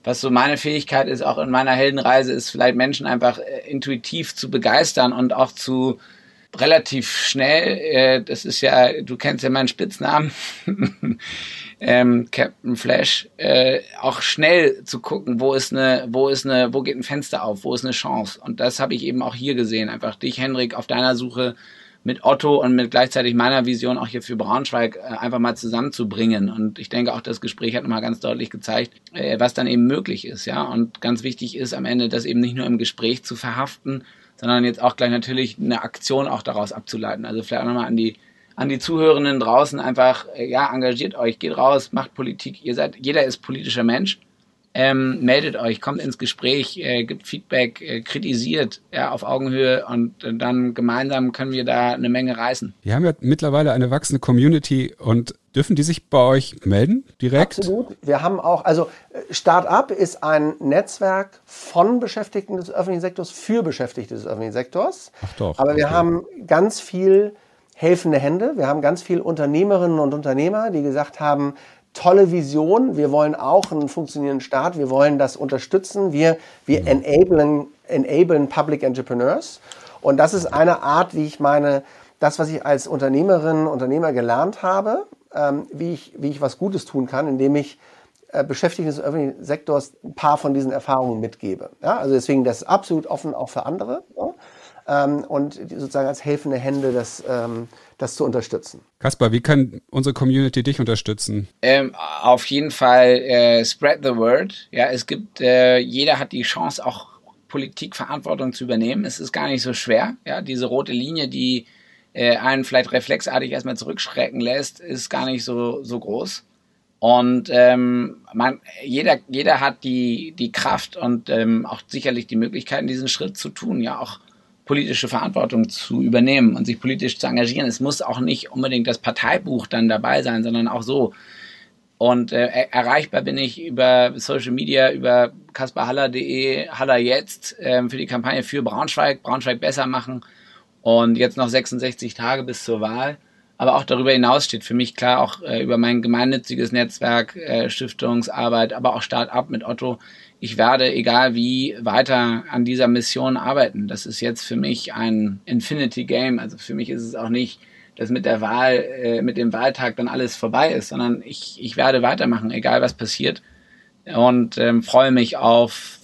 Was so meine Fähigkeit ist, auch in meiner Heldenreise, ist vielleicht Menschen einfach äh, intuitiv zu begeistern und auch zu relativ schnell, äh, das ist ja, du kennst ja meinen Spitznamen, ähm, Captain Flash, äh, auch schnell zu gucken, wo ist eine, wo ist eine, wo geht ein Fenster auf, wo ist eine Chance. Und das habe ich eben auch hier gesehen. Einfach dich, Henrik, auf deiner Suche mit Otto und mit gleichzeitig meiner Vision auch hier für Braunschweig äh, einfach mal zusammenzubringen. Und ich denke auch, das Gespräch hat nochmal ganz deutlich gezeigt, äh, was dann eben möglich ist, ja. Und ganz wichtig ist am Ende, das eben nicht nur im Gespräch zu verhaften, sondern jetzt auch gleich natürlich eine Aktion auch daraus abzuleiten. Also vielleicht auch nochmal an die an die Zuhörenden draußen einfach, äh, ja, engagiert euch, geht raus, macht Politik. Ihr seid, jeder ist politischer Mensch. Ähm, meldet euch, kommt ins Gespräch, äh, gibt Feedback, äh, kritisiert ja, auf Augenhöhe und äh, dann gemeinsam können wir da eine Menge reißen. Wir haben ja mittlerweile eine wachsende Community und dürfen die sich bei euch melden direkt? Absolut. Wir haben auch, also äh, Startup ist ein Netzwerk von Beschäftigten des öffentlichen Sektors für Beschäftigte des öffentlichen Sektors. Ach doch. Aber wir haben ganz viel helfende Hände. Wir haben ganz viele Unternehmerinnen und Unternehmer, die gesagt haben, tolle Vision, wir wollen auch einen funktionierenden Staat, wir wollen das unterstützen, wir, wir mhm. enablen, enablen Public Entrepreneurs. Und das ist eine Art, wie ich meine, das, was ich als Unternehmerin, Unternehmer gelernt habe, ähm, wie, ich, wie ich was Gutes tun kann, indem ich äh, Beschäftigten des öffentlichen Sektors ein paar von diesen Erfahrungen mitgebe. Ja, also deswegen das ist absolut offen auch für andere. Ja? Ähm, und sozusagen als helfende Hände das, ähm, das zu unterstützen. Kaspar, wie kann unsere Community dich unterstützen? Ähm, auf jeden Fall äh, spread the word. Ja, es gibt, äh, jeder hat die Chance, auch Politikverantwortung zu übernehmen. Es ist gar nicht so schwer. Ja, diese rote Linie, die äh, einen vielleicht reflexartig erstmal zurückschrecken lässt, ist gar nicht so, so groß. Und ähm, man, jeder, jeder hat die, die Kraft und ähm, auch sicherlich die Möglichkeiten, diesen Schritt zu tun. Ja, auch politische Verantwortung zu übernehmen und sich politisch zu engagieren. Es muss auch nicht unbedingt das Parteibuch dann dabei sein, sondern auch so. Und äh, erreichbar bin ich über Social Media, über kasperhaller.de, Haller jetzt äh, für die Kampagne für Braunschweig, Braunschweig besser machen. Und jetzt noch 66 Tage bis zur Wahl. Aber auch darüber hinaus steht für mich klar auch äh, über mein gemeinnütziges Netzwerk, äh, Stiftungsarbeit, aber auch Start-up mit Otto. Ich werde, egal wie, weiter an dieser Mission arbeiten. Das ist jetzt für mich ein Infinity Game. Also für mich ist es auch nicht, dass mit der Wahl, äh, mit dem Wahltag dann alles vorbei ist, sondern ich, ich werde weitermachen, egal was passiert. Und ähm, freue mich auf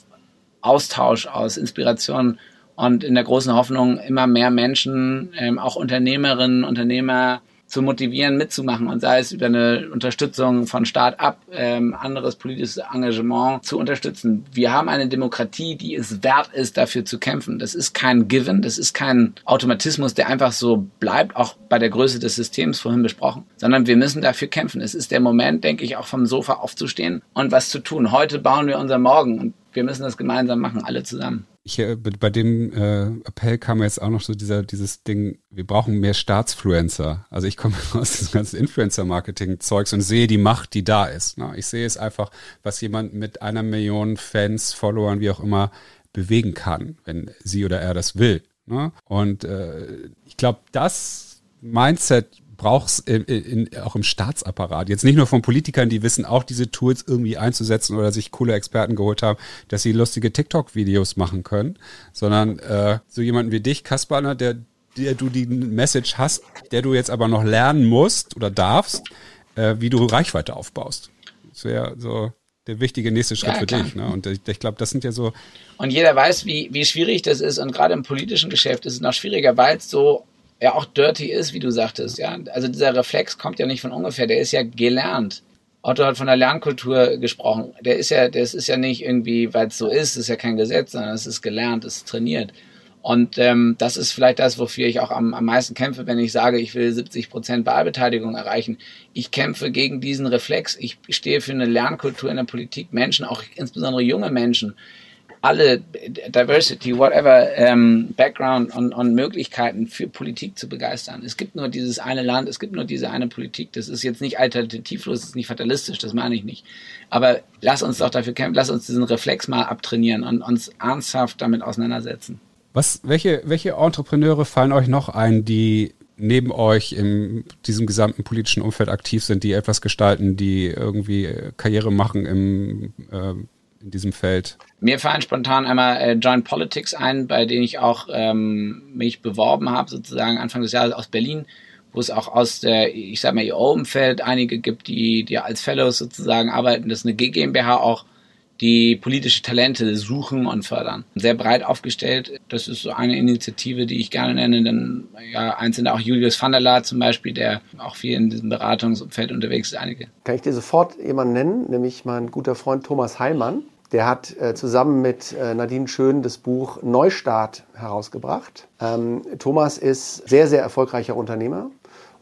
Austausch, aus Inspiration und in der großen Hoffnung, immer mehr Menschen, ähm, auch Unternehmerinnen, Unternehmer zu motivieren, mitzumachen und sei es über eine Unterstützung von Start-up, ähm, anderes politisches Engagement zu unterstützen. Wir haben eine Demokratie, die es wert ist, dafür zu kämpfen. Das ist kein Given, das ist kein Automatismus, der einfach so bleibt, auch bei der Größe des Systems vorhin besprochen, sondern wir müssen dafür kämpfen. Es ist der Moment, denke ich, auch vom Sofa aufzustehen und was zu tun. Heute bauen wir unser Morgen und wir müssen das gemeinsam machen, alle zusammen. Ich, bei dem äh, Appell kam jetzt auch noch so dieser, dieses Ding, wir brauchen mehr Staatsfluencer. Also ich komme aus diesem ganzen Influencer-Marketing-Zeugs und sehe die Macht, die da ist. Ne? Ich sehe es einfach, was jemand mit einer Million Fans, Followern, wie auch immer, bewegen kann, wenn sie oder er das will. Ne? Und äh, ich glaube, das Mindset brauchst in, in, auch im Staatsapparat. Jetzt nicht nur von Politikern, die wissen auch diese Tools irgendwie einzusetzen oder sich coole Experten geholt haben, dass sie lustige TikTok-Videos machen können, sondern äh, so jemanden wie dich, Kasperner, der, der du die Message hast, der du jetzt aber noch lernen musst oder darfst, äh, wie du Reichweite aufbaust. Das wäre so der wichtige nächste Schritt ja, für dich. Ne? Und ich, ich glaube, das sind ja so. Und jeder weiß, wie, wie schwierig das ist. Und gerade im politischen Geschäft ist es noch schwieriger, weil es so ja auch dirty ist, wie du sagtest. Ja, also dieser Reflex kommt ja nicht von ungefähr, der ist ja gelernt. Otto hat von der Lernkultur gesprochen. Der ist ja, das ist ja nicht irgendwie, weil es so ist, ist ja kein Gesetz, sondern es ist gelernt, es ist trainiert. Und ähm, das ist vielleicht das, wofür ich auch am, am meisten kämpfe, wenn ich sage, ich will 70 Prozent Wahlbeteiligung erreichen. Ich kämpfe gegen diesen Reflex. Ich stehe für eine Lernkultur in der Politik. Menschen, auch insbesondere junge Menschen, alle Diversity, whatever ähm, Background und, und Möglichkeiten für Politik zu begeistern. Es gibt nur dieses eine Land, es gibt nur diese eine Politik. Das ist jetzt nicht alternativlos, das ist nicht fatalistisch, das meine ich nicht. Aber lass uns doch dafür kämpfen, lass uns diesen Reflex mal abtrainieren und uns ernsthaft damit auseinandersetzen. Was, welche, welche Entrepreneure fallen euch noch ein, die neben euch in diesem gesamten politischen Umfeld aktiv sind, die etwas gestalten, die irgendwie Karriere machen im äh, in diesem Feld? Mir fallen spontan einmal äh, Joint Politics ein, bei denen ich auch ähm, mich beworben habe, sozusagen Anfang des Jahres aus Berlin, wo es auch aus der, ich sag mal, EO-Umfeld einige gibt, die, die als Fellows sozusagen arbeiten. Das ist eine GmbH auch, die politische Talente suchen und fördern. Sehr breit aufgestellt. Das ist so eine Initiative, die ich gerne nenne. Denn ja, eins sind auch Julius van der Laar zum Beispiel, der auch viel in diesem Beratungsumfeld unterwegs ist. Einige. Kann ich dir sofort jemanden nennen, nämlich mein guter Freund Thomas Heilmann. Der hat äh, zusammen mit äh, Nadine Schön das Buch Neustart herausgebracht. Ähm, Thomas ist sehr, sehr erfolgreicher Unternehmer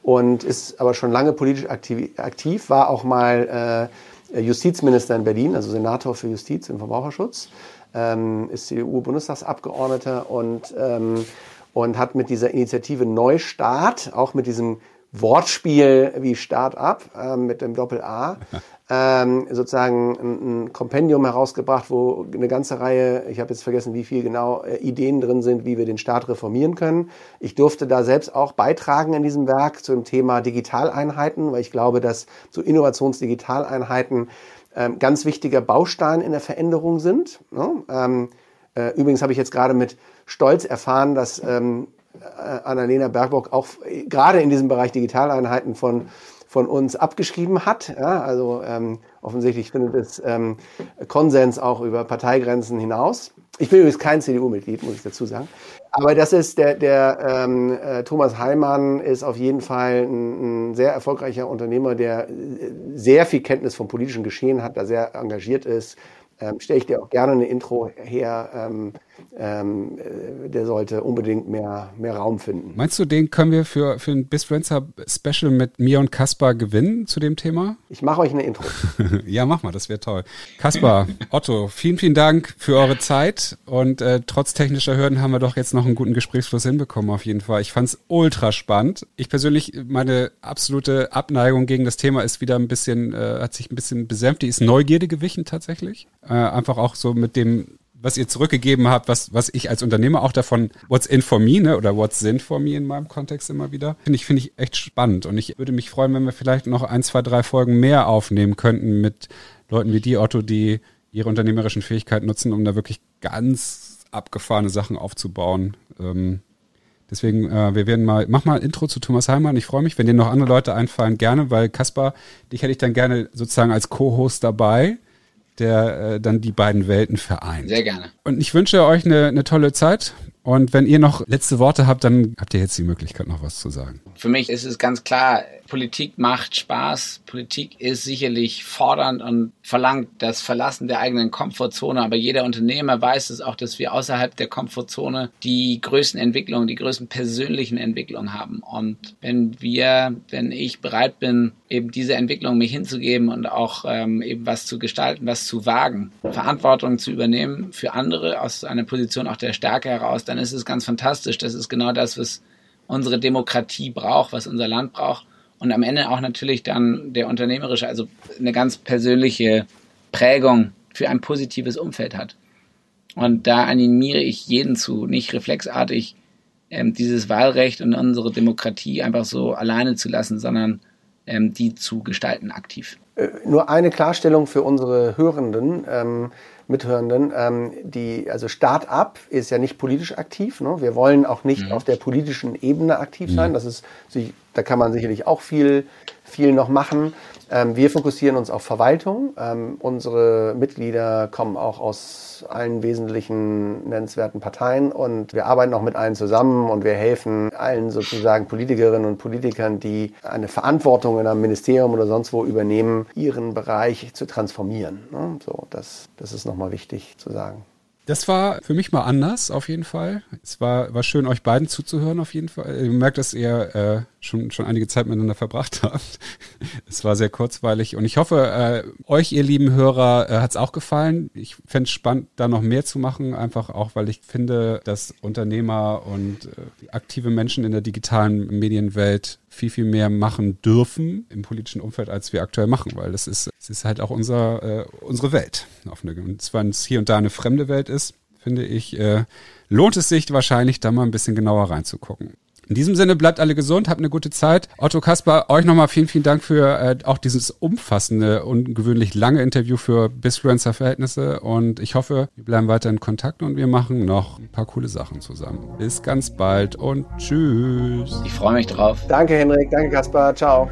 und ist aber schon lange politisch aktiv, aktiv war auch mal äh, Justizminister in Berlin, also Senator für Justiz und Verbraucherschutz, ähm, ist CDU-Bundestagsabgeordneter und, ähm, und hat mit dieser Initiative Neustart, auch mit diesem Wortspiel wie Start-up äh, mit dem Doppel-A, ähm, sozusagen ein, ein Kompendium herausgebracht, wo eine ganze Reihe, ich habe jetzt vergessen, wie viel genau, äh, Ideen drin sind, wie wir den Staat reformieren können. Ich durfte da selbst auch beitragen in diesem Werk zum Thema Digitaleinheiten, weil ich glaube, dass so Innovationsdigitaleinheiten ähm, ganz wichtiger Baustein in der Veränderung sind. Ne? Ähm, äh, übrigens habe ich jetzt gerade mit Stolz erfahren, dass ähm, äh, Annalena Bergbock auch äh, gerade in diesem Bereich Digitaleinheiten von von uns abgeschrieben hat. Ja, also ähm, offensichtlich findet es ähm, Konsens auch über Parteigrenzen hinaus. Ich bin übrigens kein CDU-Mitglied, muss ich dazu sagen. Aber das ist der, der ähm, äh, Thomas Heimann ist auf jeden Fall ein, ein, sehr erfolgreicher Unternehmer, der äh, sehr viel Kenntnis vom politischen Geschehen hat, da sehr engagiert ist, ähm, stelle ich dir auch gerne eine Intro her. Ähm, ähm, äh, der sollte unbedingt mehr, mehr Raum finden. Meinst du, den können wir für, für ein Bisfluencer Special mit mir und Kaspar gewinnen zu dem Thema? Ich mache euch eine Intro. ja, mach mal, das wäre toll. Kaspar, Otto, vielen, vielen Dank für eure Zeit und äh, trotz technischer Hürden haben wir doch jetzt noch einen guten Gesprächsfluss hinbekommen auf jeden Fall. Ich fand es ultra spannend. Ich persönlich, meine absolute Abneigung gegen das Thema ist wieder ein bisschen, äh, hat sich ein bisschen besänftigt, ist Neugierde gewichen tatsächlich. Äh, einfach auch so mit dem was ihr zurückgegeben habt, was, was ich als Unternehmer auch davon, what's in for me, ne, oder what's in for me in meinem Kontext immer wieder, finde ich, finde ich echt spannend. Und ich würde mich freuen, wenn wir vielleicht noch ein, zwei, drei Folgen mehr aufnehmen könnten mit Leuten wie die, Otto, die ihre unternehmerischen Fähigkeiten nutzen, um da wirklich ganz abgefahrene Sachen aufzubauen. Ähm, Deswegen, äh, wir werden mal, mach mal ein Intro zu Thomas Heimann. Ich freue mich, wenn dir noch andere Leute einfallen, gerne, weil Kaspar, dich hätte ich dann gerne sozusagen als Co-Host dabei der äh, dann die beiden Welten vereint. Sehr gerne. Und ich wünsche euch eine, eine tolle Zeit. Und wenn ihr noch letzte Worte habt, dann habt ihr jetzt die Möglichkeit, noch was zu sagen. Für mich ist es ganz klar, Politik macht Spaß. Politik ist sicherlich fordernd und verlangt das Verlassen der eigenen Komfortzone. Aber jeder Unternehmer weiß es auch, dass wir außerhalb der Komfortzone die größten Entwicklungen, die größten persönlichen Entwicklungen haben. Und wenn wir, wenn ich bereit bin, eben diese Entwicklung mich hinzugeben und auch ähm, eben was zu gestalten, was zu wagen, Verantwortung zu übernehmen für andere aus einer Position auch der Stärke heraus, dann ist es ganz fantastisch. Das ist genau das, was unsere Demokratie braucht, was unser Land braucht. Und am Ende auch natürlich dann der unternehmerische, also eine ganz persönliche Prägung für ein positives Umfeld hat. Und da animiere ich jeden zu, nicht reflexartig ähm, dieses Wahlrecht und unsere Demokratie einfach so alleine zu lassen, sondern ähm, die zu gestalten aktiv. Äh, nur eine Klarstellung für unsere Hörenden. Ähm, Mithörenden, ähm, die, also Start-up ist ja nicht politisch aktiv. Ne? Wir wollen auch nicht mhm. auf der politischen Ebene aktiv sein. Das ist, da kann man sicherlich auch viel, viel noch machen. Ähm, wir fokussieren uns auf Verwaltung. Ähm, unsere Mitglieder kommen auch aus allen wesentlichen nennenswerten Parteien und wir arbeiten auch mit allen zusammen und wir helfen allen sozusagen Politikerinnen und Politikern, die eine Verantwortung in einem Ministerium oder sonst wo übernehmen, ihren Bereich zu transformieren. Ne? So, das, das ist nochmal wichtig zu sagen. Das war für mich mal anders, auf jeden Fall. Es war, war schön, euch beiden zuzuhören, auf jeden Fall. Ihr merkt, dass ihr äh, schon, schon einige Zeit miteinander verbracht habt. Es war sehr kurzweilig und ich hoffe, äh, euch, ihr lieben Hörer, äh, hat es auch gefallen. Ich fände es spannend, da noch mehr zu machen, einfach auch, weil ich finde, dass Unternehmer und äh, aktive Menschen in der digitalen Medienwelt viel, viel mehr machen dürfen im politischen Umfeld, als wir aktuell machen, weil das ist, es ist halt auch unser, äh, unsere Welt. Und zwar, wenn es hier und da eine fremde Welt ist, finde ich, äh, lohnt es sich wahrscheinlich, da mal ein bisschen genauer reinzugucken. In diesem Sinne bleibt alle gesund, habt eine gute Zeit. Otto Kasper, euch nochmal vielen, vielen Dank für äh, auch dieses umfassende, ungewöhnlich lange Interview für Bisfluencer-Verhältnisse und ich hoffe, wir bleiben weiter in Kontakt und wir machen noch ein paar coole Sachen zusammen. Bis ganz bald und tschüss. Ich freue mich drauf. Danke, Henrik. Danke, Kasper. Ciao.